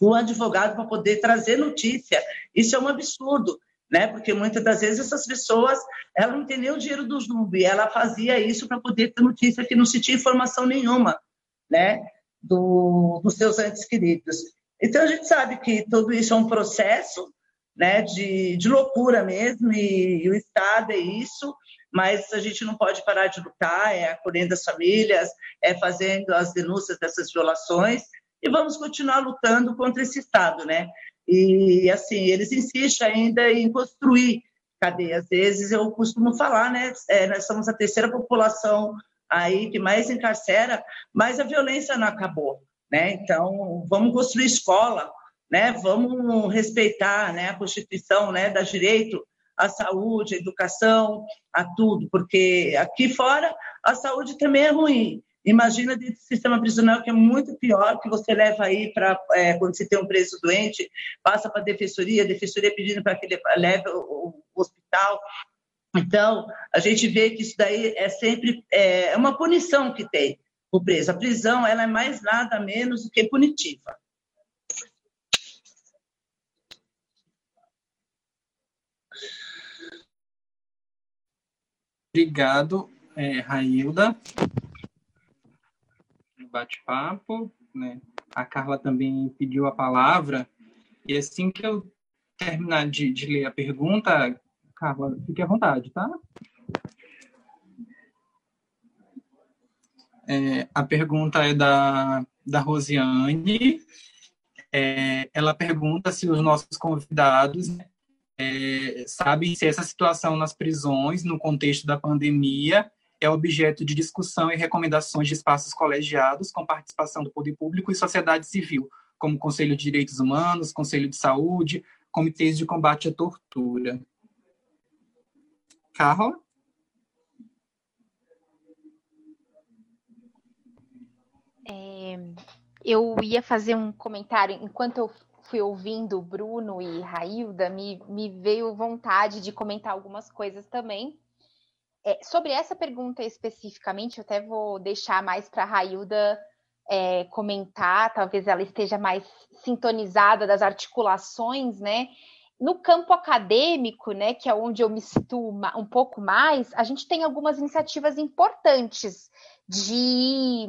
o advogado para poder trazer notícia. Isso é um absurdo né? Porque muitas das vezes essas pessoas, ela não tem nem o dinheiro do Jumbo e ela fazia isso para poder ter notícia que não se tinha informação nenhuma, né? Do, dos seus entes queridos. Então a gente sabe que tudo isso é um processo, né? De, de loucura mesmo e, e o Estado é isso, mas a gente não pode parar de lutar, é acolhendo as famílias, é fazendo as denúncias dessas violações e vamos continuar lutando contra esse Estado, né? E, assim, eles insistem ainda em construir cadeias. Às vezes eu costumo falar, né? É, nós somos a terceira população aí que mais encarcera, mas a violência não acabou, né? Então, vamos construir escola, né? Vamos respeitar, né, a Constituição, né, dá direito à saúde, à educação, a tudo, porque aqui fora a saúde também é ruim. Imagina dentro do sistema prisional que é muito pior, que você leva aí para é, quando você tem um preso doente, passa para a defensoria, a defensoria pedindo para que ele leve o, o, hospital. Então, a gente vê que isso daí é sempre é, é uma punição que tem o. A prisão ela é mais nada menos do que punitiva. Obrigado, é, Railda bate-papo, né? A Carla também pediu a palavra. E assim que eu terminar de, de ler a pergunta, Carla, fique à vontade, tá? É, a pergunta é da, da Rosiane. É, ela pergunta se os nossos convidados é, sabem se essa situação nas prisões, no contexto da pandemia, é objeto de discussão e recomendações de espaços colegiados com participação do poder público e sociedade civil, como Conselho de Direitos Humanos, Conselho de Saúde, comitês de combate à tortura. Carla? Eu ia fazer um comentário enquanto eu fui ouvindo Bruno e Railda, me, me veio vontade de comentar algumas coisas também É, sobre essa pergunta especificamente, eu até vou deixar mais para a Railda é, comentar, talvez ela esteja mais sintonizada das articulações, né? No campo acadêmico, né, que é onde eu me situo um pouco mais, a gente tem algumas iniciativas importantes de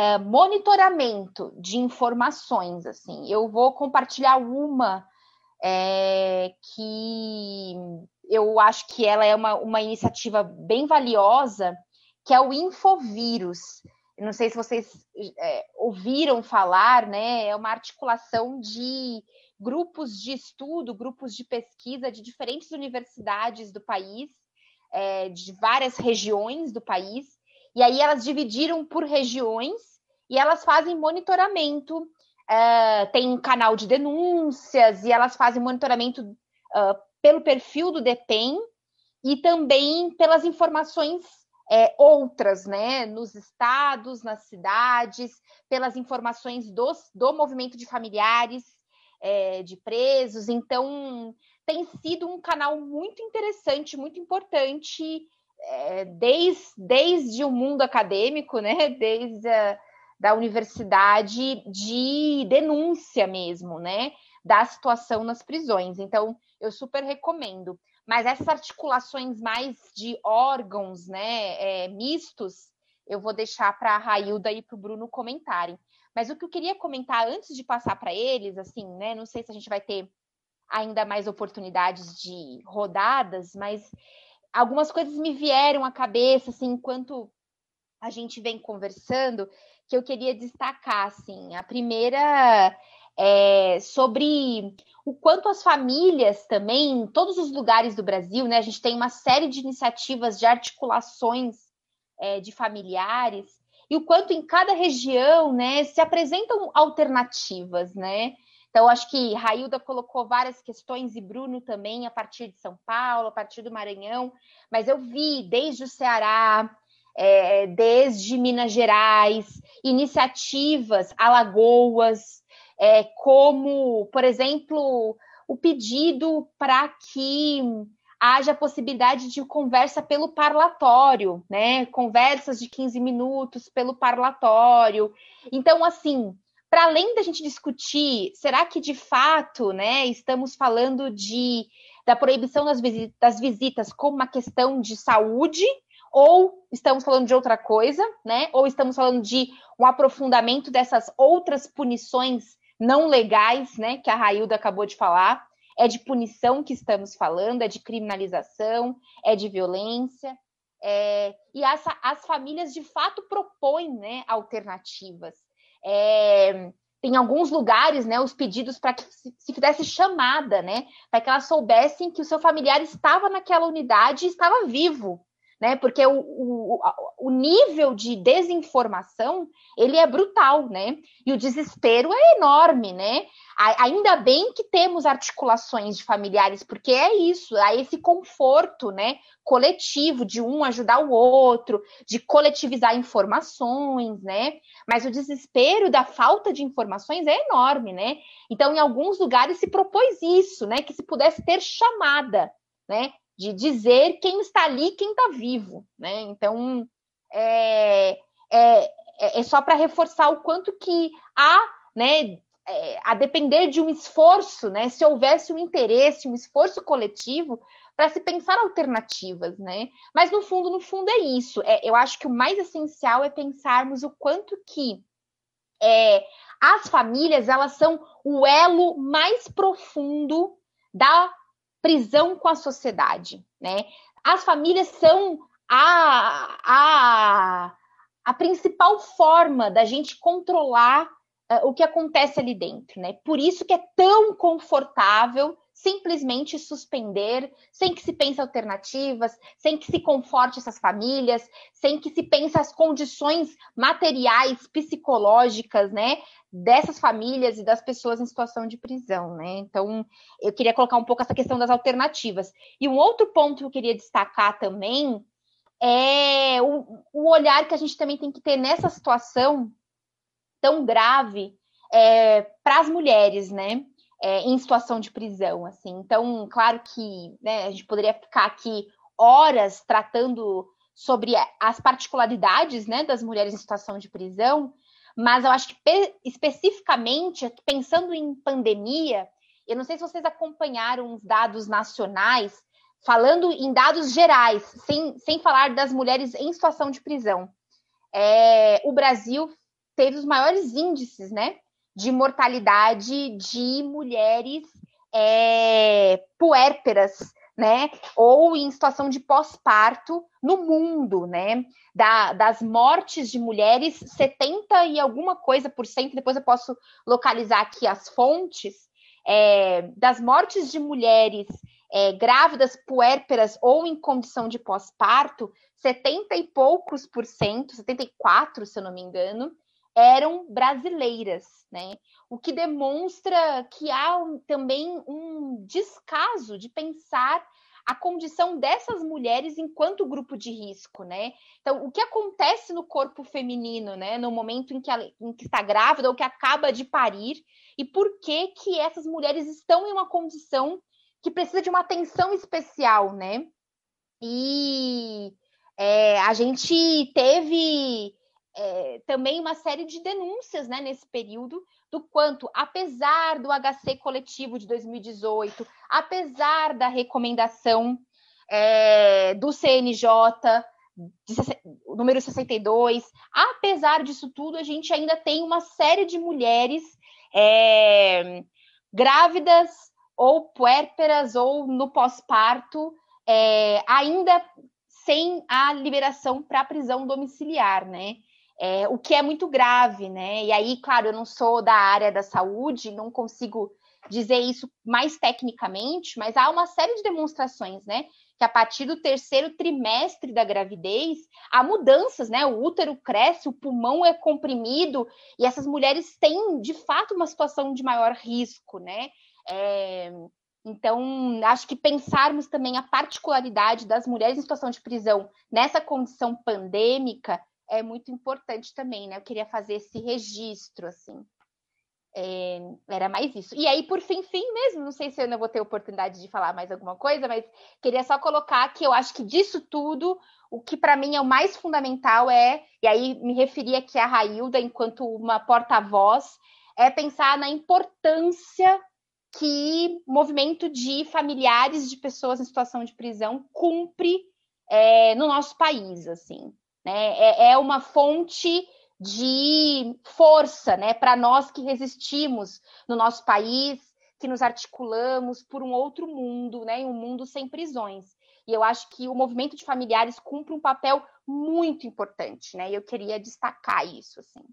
é, monitoramento de informações. Assim, eu vou compartilhar uma é, que eu acho que ela é uma, uma iniciativa bem valiosa, que é o Infovírus. Não sei se vocês é, ouviram falar, né? É uma articulação de grupos de estudo, grupos de pesquisa de diferentes universidades do país, é, de várias regiões do país, e aí elas dividiram por regiões e elas fazem monitoramento. Uh, tem um canal de denúncias e elas fazem monitoramento uh, pelo perfil do DEPEN e também pelas informações é, outras, né, nos estados, nas cidades, pelas informações dos, do movimento de familiares é, de presos. Então, tem sido um canal muito interessante, muito importante, é, desde, desde o mundo acadêmico, né, desde da universidade de denúncia mesmo, né, da situação nas prisões. Então, eu super recomendo. Mas essas articulações mais de órgãos, né, é, mistos, eu vou deixar para a Railda e para o Bruno comentarem. Mas o que eu queria comentar antes de passar para eles, assim, né, não sei se a gente vai ter ainda mais oportunidades de rodadas, mas algumas coisas me vieram à cabeça, assim, enquanto a gente vem conversando, que eu queria destacar, assim. A primeira é sobre o quanto as famílias também, em todos os lugares do Brasil, né? A gente tem uma série de iniciativas de articulações é, de familiares, e o quanto em cada região, né, se apresentam alternativas, né? Então, acho que Railda colocou várias questões e Bruno também, a partir de São Paulo, a partir do Maranhão, mas eu vi desde o Ceará, é, desde Minas Gerais, iniciativas, Alagoas, é, como, por exemplo, o pedido para que haja possibilidade de conversa pelo parlatório, né? Conversas de 15 minutos pelo parlatório. Então, assim, para além da gente discutir, será que de fato, né, estamos falando de da proibição das visitas, das visitas como uma questão de saúde ou estamos falando de outra coisa, né? Ou estamos falando de um aprofundamento dessas outras punições não legais, né? Que a Railda acabou de falar. É de punição que estamos falando, é de criminalização, é de violência. É... e as, as famílias de fato propõem né, alternativas. É, tem alguns lugares, né, os pedidos para que se, fizesse chamada, né, para que elas soubessem que o seu familiar estava naquela unidade e estava vivo, né? Porque o, o, o nível de desinformação ele é brutal, né? E o desespero é enorme, né? Ainda bem que temos articulações de familiares, porque é isso, há esse conforto, né? Coletivo de um ajudar o outro, de coletivizar informações, né? Mas o desespero da falta de informações é enorme, né? Então, em alguns lugares se propôs isso, né? Que se pudesse ter chamada, né? De dizer quem está ali, quem está vivo, né? Então é, é, é só para reforçar o quanto que há, né? É, a depender de um esforço, né? Se houvesse um interesse, um esforço coletivo para se pensar alternativas, né? Mas no fundo, no fundo é isso. É, eu acho que o mais essencial é pensarmos o quanto que é, as famílias elas são o elo mais profundo da prisão com a sociedade, né? As famílias são a, a, a principal forma da gente controlar uh, o que acontece ali dentro, né? Por isso que é tão confortável simplesmente suspender, sem que se pense alternativas, sem que se conforte essas famílias, sem que se pense as condições materiais, psicológicas, né, dessas famílias e das pessoas em situação de prisão, né? Então, eu queria colocar um pouco essa questão das alternativas. E um outro ponto que eu queria destacar também é o, o olhar que a gente também tem que ter nessa situação tão grave é, para as mulheres, né? É, em situação de prisão, assim. Então, claro que né, a gente poderia ficar aqui horas tratando sobre as particularidades né, das mulheres em situação de prisão, mas eu acho que especificamente, pensando em pandemia, eu não sei se vocês acompanharam os dados nacionais, falando em dados gerais, sem, sem falar das mulheres em situação de prisão. É, o Brasil teve os maiores índices né, de mortalidade de mulheres é, puérperas né? Ou em situação de pós-parto no mundo, né? Da, das mortes de mulheres, 70 e alguma coisa por cento, depois eu posso localizar aqui as fontes, é, das mortes de mulheres é, grávidas, puérperas ou em condição de pós-parto, 70 e poucos por cento, 74, se eu não me engano, eram brasileiras, né? O que demonstra que há um, também um descaso de pensar a condição dessas mulheres enquanto grupo de risco, né? Então, o que acontece no corpo feminino, né, no momento em que, ela, em que está grávida ou que acaba de parir, e por que que essas mulheres estão em uma condição que precisa de uma atenção especial, né? E é, a gente teve é, também uma série de denúncias né, nesse período do quanto, apesar do HC coletivo de 2018, apesar da recomendação é, do CNJ, de, número 62, apesar disso tudo, a gente ainda tem uma série de mulheres é, grávidas ou puérperas ou no pós-parto, é, ainda sem a liberação para prisão domiciliar, né? É, o que é muito grave, né? E aí, claro, eu não sou da área da saúde, não consigo dizer isso mais tecnicamente, mas há uma série de demonstrações, né? Que a partir do terceiro trimestre da gravidez, há mudanças, né? O útero cresce, o pulmão é comprimido, e essas mulheres têm, de fato, uma situação de maior risco, né? É, então, acho que pensarmos também a particularidade das mulheres em situação de prisão nessa condição pandêmica é muito importante também, né? Eu queria fazer esse registro, assim. É, era mais isso. E aí, por fim, fim mesmo, não sei se eu ainda vou ter oportunidade de falar mais alguma coisa, mas queria só colocar que eu acho que disso tudo, o que para mim é o mais fundamental é, e aí me referi aqui a Railda enquanto uma porta-voz, é pensar na importância que movimento de familiares de pessoas em situação de prisão cumpre é, no nosso país, assim. Né? É, é uma fonte de força né, para nós que resistimos no nosso país, que nos articulamos por um outro mundo, né, um mundo sem prisões. E eu acho que o movimento de familiares cumpre um papel muito importante, né? E eu queria destacar isso, assim.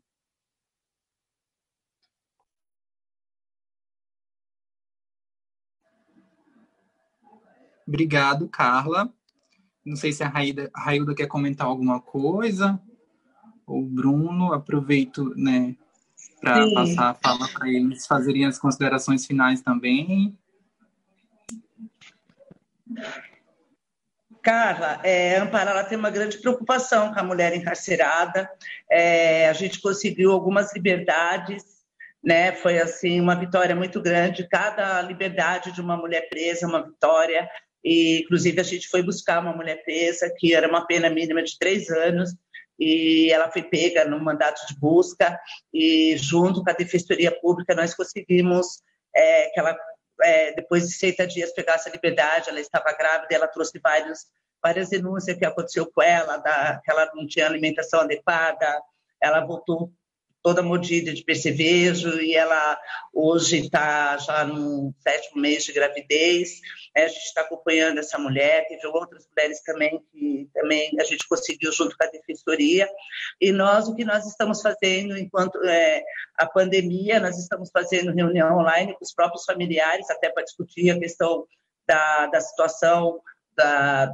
Obrigado, Carla. Não sei se a Raída, a Railda quer comentar alguma coisa. Ou Bruno, aproveito né, para passar a fala para eles fazerem as considerações finais também. Carla, é, Amparo, ela tem uma grande preocupação com a mulher encarcerada. É, a gente conseguiu algumas liberdades, né? Foi assim uma vitória muito grande. Cada liberdade de uma mulher presa é uma vitória. E, inclusive, a gente foi buscar uma mulher presa, que era uma pena mínima de três anos, e ela foi pega no mandato de busca, e junto com a Defensoria Pública nós conseguimos é, que ela, é, depois de 60 dias, pegasse a liberdade, ela estava grávida, ela trouxe vários, várias denúncias que aconteceu com ela, da, que ela não tinha alimentação adequada, ela voltou toda mordida de percevejo e ela hoje está já no sétimo mês de gravidez. É, a gente está acompanhando essa mulher, teve outras mulheres também que também a gente conseguiu junto com a defensoria. E nós o que nós estamos fazendo enquanto é, a pandemia, nós estamos fazendo reunião online com os próprios familiares até para discutir a questão da, da situação da,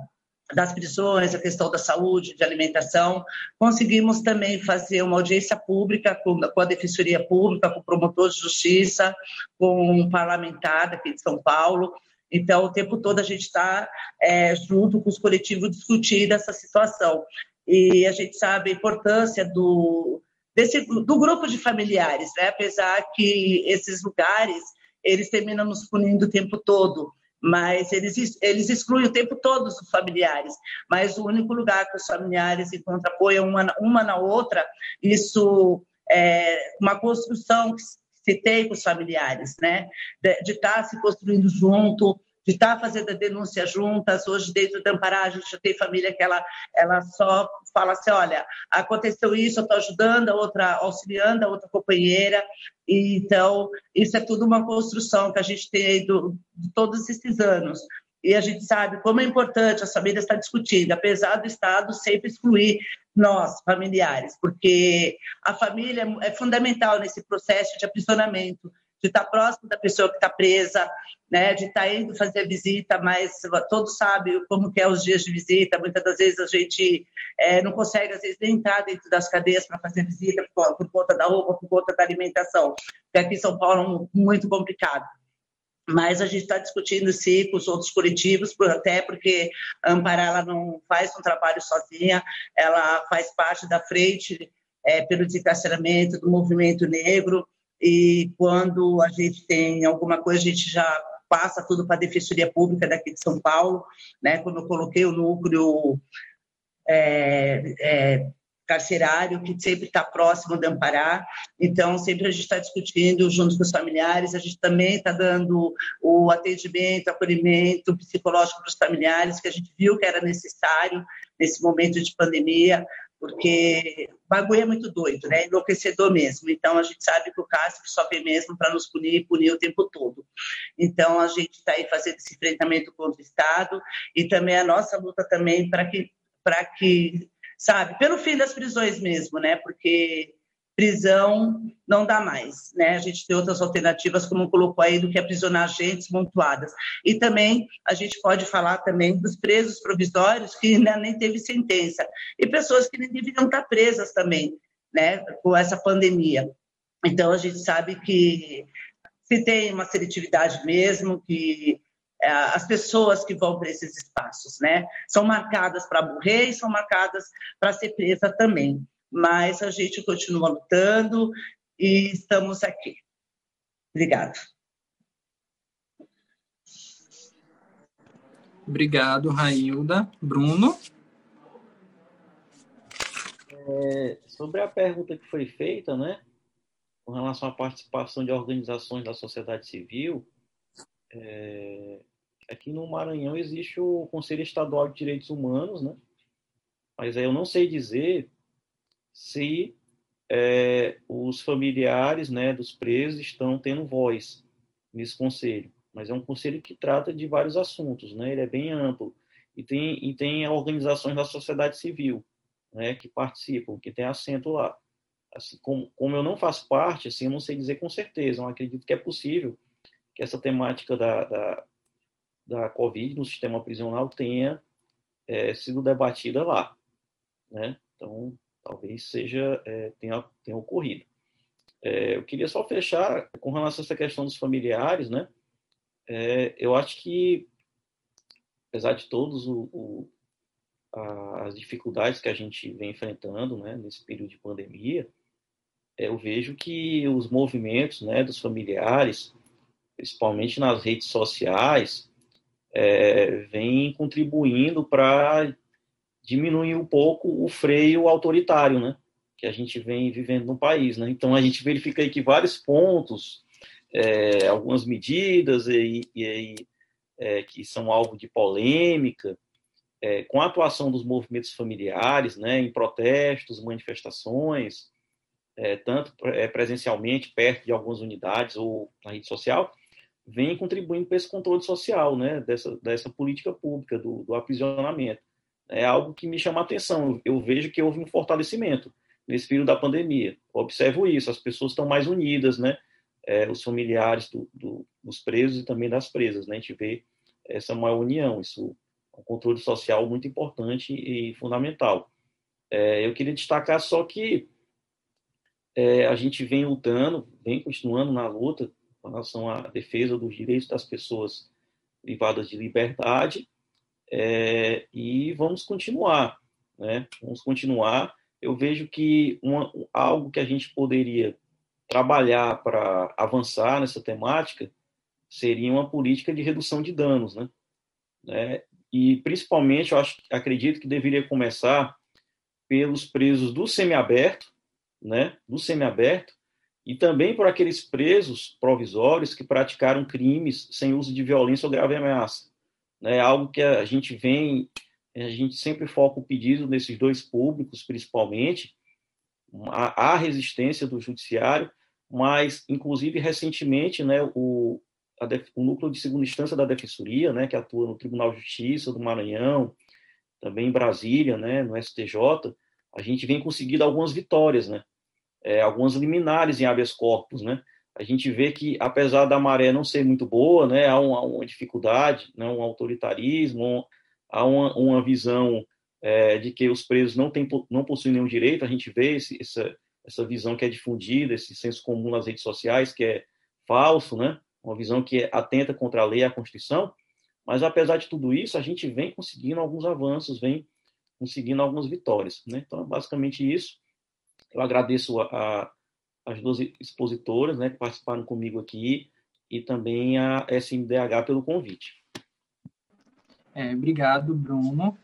das prisões, a questão da saúde, de alimentação. Conseguimos também fazer uma audiência pública com, com a Defensoria Pública, com o promotor de justiça, com um parlamentar aqui de São Paulo. Então, o tempo todo a gente está é, junto com os coletivos discutindo essa situação. E a gente sabe a importância do, desse, do grupo de familiares, né? apesar que esses lugares eles terminam nos punindo o tempo todo mas eles, eles excluem o tempo todo os familiares. Mas o único lugar que os familiares encontram apoio uma, uma na outra, isso é uma construção que se tem com os familiares, né? De, de estar tá se construindo junto, de estar tá fazendo a denúncia juntas. Hoje, dentro da Ampará, a gente já tem família que ela, ela só fala assim, olha, aconteceu isso, eu estou ajudando, a outra auxiliando, a outra companheira. E, então, isso é tudo uma construção que a gente tem do, de todos esses anos. E a gente sabe como é importante as famílias estar discutindo, apesar do Estado sempre excluir nós, familiares, porque a família é fundamental nesse processo de aprisionamento, de estar próximo da pessoa que está presa, né, de estar indo fazer visita, mas todos sabem como que é os dias de visita. Muitas das vezes a gente é, não consegue, às vezes, nem entrar dentro das cadeias para fazer visita por, por, conta da roupa, por conta da alimentação. Porque aqui em São Paulo é muito complicado. Mas a gente está discutindo sim com os outros coletivos, até porque a ela não faz um trabalho sozinha, ela faz parte da frente é, pelo desencarceramento do movimento negro, e quando a gente tem alguma coisa, a gente já passa tudo para a Defensoria Pública daqui de São Paulo, né? Quando eu coloquei o núcleo é, é, carcerário, que sempre está próximo de Amparar, então sempre a gente está discutindo junto com os familiares, a gente também está dando o atendimento, acolhimento psicológico para os familiares, que a gente viu que era necessário nesse momento de pandemia, porque o bagulho é muito doido, né? Enlouquecedor mesmo. Então a gente sabe que o Castro só vem mesmo para nos punir e punir o tempo todo. Então a gente está aí fazendo esse enfrentamento contra o Estado e também a nossa luta também para que para que sabe pelo fim das prisões mesmo, né? Porque prisão não dá mais, né? A gente tem outras alternativas, como colocou aí, do que aprisionar agentes montuadas. E também a gente pode falar também dos presos provisórios que ainda nem teve sentença e pessoas que nem deveriam estar presas também, né? Com essa pandemia. Então a gente sabe que se tem uma seletividade mesmo, que é, as pessoas que vão para esses espaços, né? São marcadas para morrer e são marcadas para ser presa também mas a gente continua lutando e estamos aqui. Obrigado. Obrigado, Railda. Bruno? É, sobre a pergunta que foi feita, né, com relação à participação de organizações da sociedade civil, é, aqui no Maranhão existe o Conselho Estadual de Direitos Humanos, né, mas aí eu não sei dizer se é, os familiares né, dos presos estão tendo voz nesse conselho. Mas é um conselho que trata de vários assuntos, né? ele é bem amplo. E tem, e tem organizações da sociedade civil né, que participam, que tem assento lá. Assim, como, como eu não faço parte, assim, eu não sei dizer com certeza, eu acredito que é possível que essa temática da, da, da Covid no sistema prisional tenha é, sido debatida lá. Né? Então, talvez seja é, tenha, tenha ocorrido. É, eu queria só fechar com relação a essa questão dos familiares, né? É, eu acho que, apesar de todos o, o, a, as dificuldades que a gente vem enfrentando, né, nesse período de pandemia, é, eu vejo que os movimentos, né, dos familiares, principalmente nas redes sociais, é, vem contribuindo para diminuir um pouco o freio autoritário, né? Que a gente vem vivendo no país, né? Então a gente verifica aí que vários pontos, é, algumas medidas e, e é, que são alvo de polêmica, é, com a atuação dos movimentos familiares, né? Em protestos, manifestações, é, tanto é, presencialmente perto de algumas unidades ou na rede social, vem contribuindo para esse controle social, né? Dessa dessa política pública do, do aprisionamento é algo que me chama a atenção. Eu vejo que houve um fortalecimento nesse período da pandemia. observo isso, as pessoas estão mais unidas, né? É, os familiares do, do, dos presos e também das presas, né? A gente vê essa maior união, isso um controle social muito importante e fundamental. É, eu queria destacar só que é, a gente vem lutando, vem continuando na luta com relação à defesa dos direitos das pessoas privadas de liberdade é, e vamos continuar, né? Vamos continuar. Eu vejo que uma, algo que a gente poderia trabalhar para avançar nessa temática seria uma política de redução de danos, né? né? E principalmente, eu acho, acredito que deveria começar pelos presos do semiaberto, né? Do semiaberto e também por aqueles presos provisórios que praticaram crimes sem uso de violência ou grave ameaça. É algo que a gente vem, a gente sempre foca o pedido nesses dois públicos, principalmente, a, a resistência do judiciário, mas, inclusive, recentemente, né, o, a, o núcleo de segunda instância da Defensoria, né, que atua no Tribunal de Justiça do Maranhão, também em Brasília, né, no STJ, a gente vem conseguindo algumas vitórias, né, é, algumas liminares em habeas corpus, né? A gente vê que, apesar da maré não ser muito boa, né, há uma, uma dificuldade, né, um autoritarismo, há uma, uma visão é, de que os presos não, tem, não possuem nenhum direito, a gente vê esse, essa, essa visão que é difundida, esse senso comum nas redes sociais, que é falso, né? uma visão que é atenta contra a lei e a Constituição, mas apesar de tudo isso, a gente vem conseguindo alguns avanços, vem conseguindo algumas vitórias. Né? Então, é basicamente isso. Eu agradeço a, a, as duas expositoras né, que participaram comigo aqui e também a SMDH pelo convite. É, obrigado, Bruno.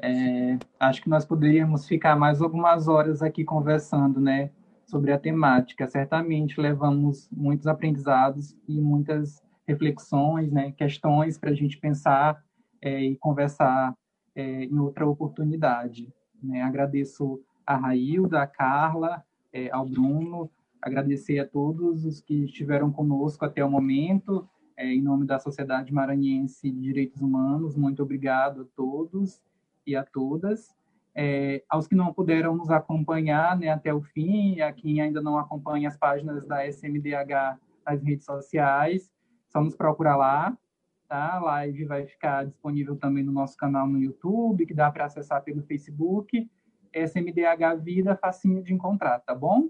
É, acho que nós poderíamos ficar mais algumas horas aqui conversando, né, sobre a temática. Certamente levamos muitos aprendizados e muitas reflexões, né, questões para a gente pensar é, e conversar é, em outra oportunidade. Né? Agradeço a Railda, a Carla, é, ao Bruno, agradecer a todos os que estiveram conosco até o momento, é, em nome da Sociedade Maranhense de Direitos Humanos, muito obrigado a todos e a todas. É, aos que não puderam nos acompanhar né, até o fim, a quem ainda não acompanha as páginas da SMDH nas redes sociais, só nos procurar lá, tá? A live vai ficar disponível também no nosso canal no YouTube, que dá para acessar pelo Facebook SMDH Vida, facinho de encontrar, tá bom?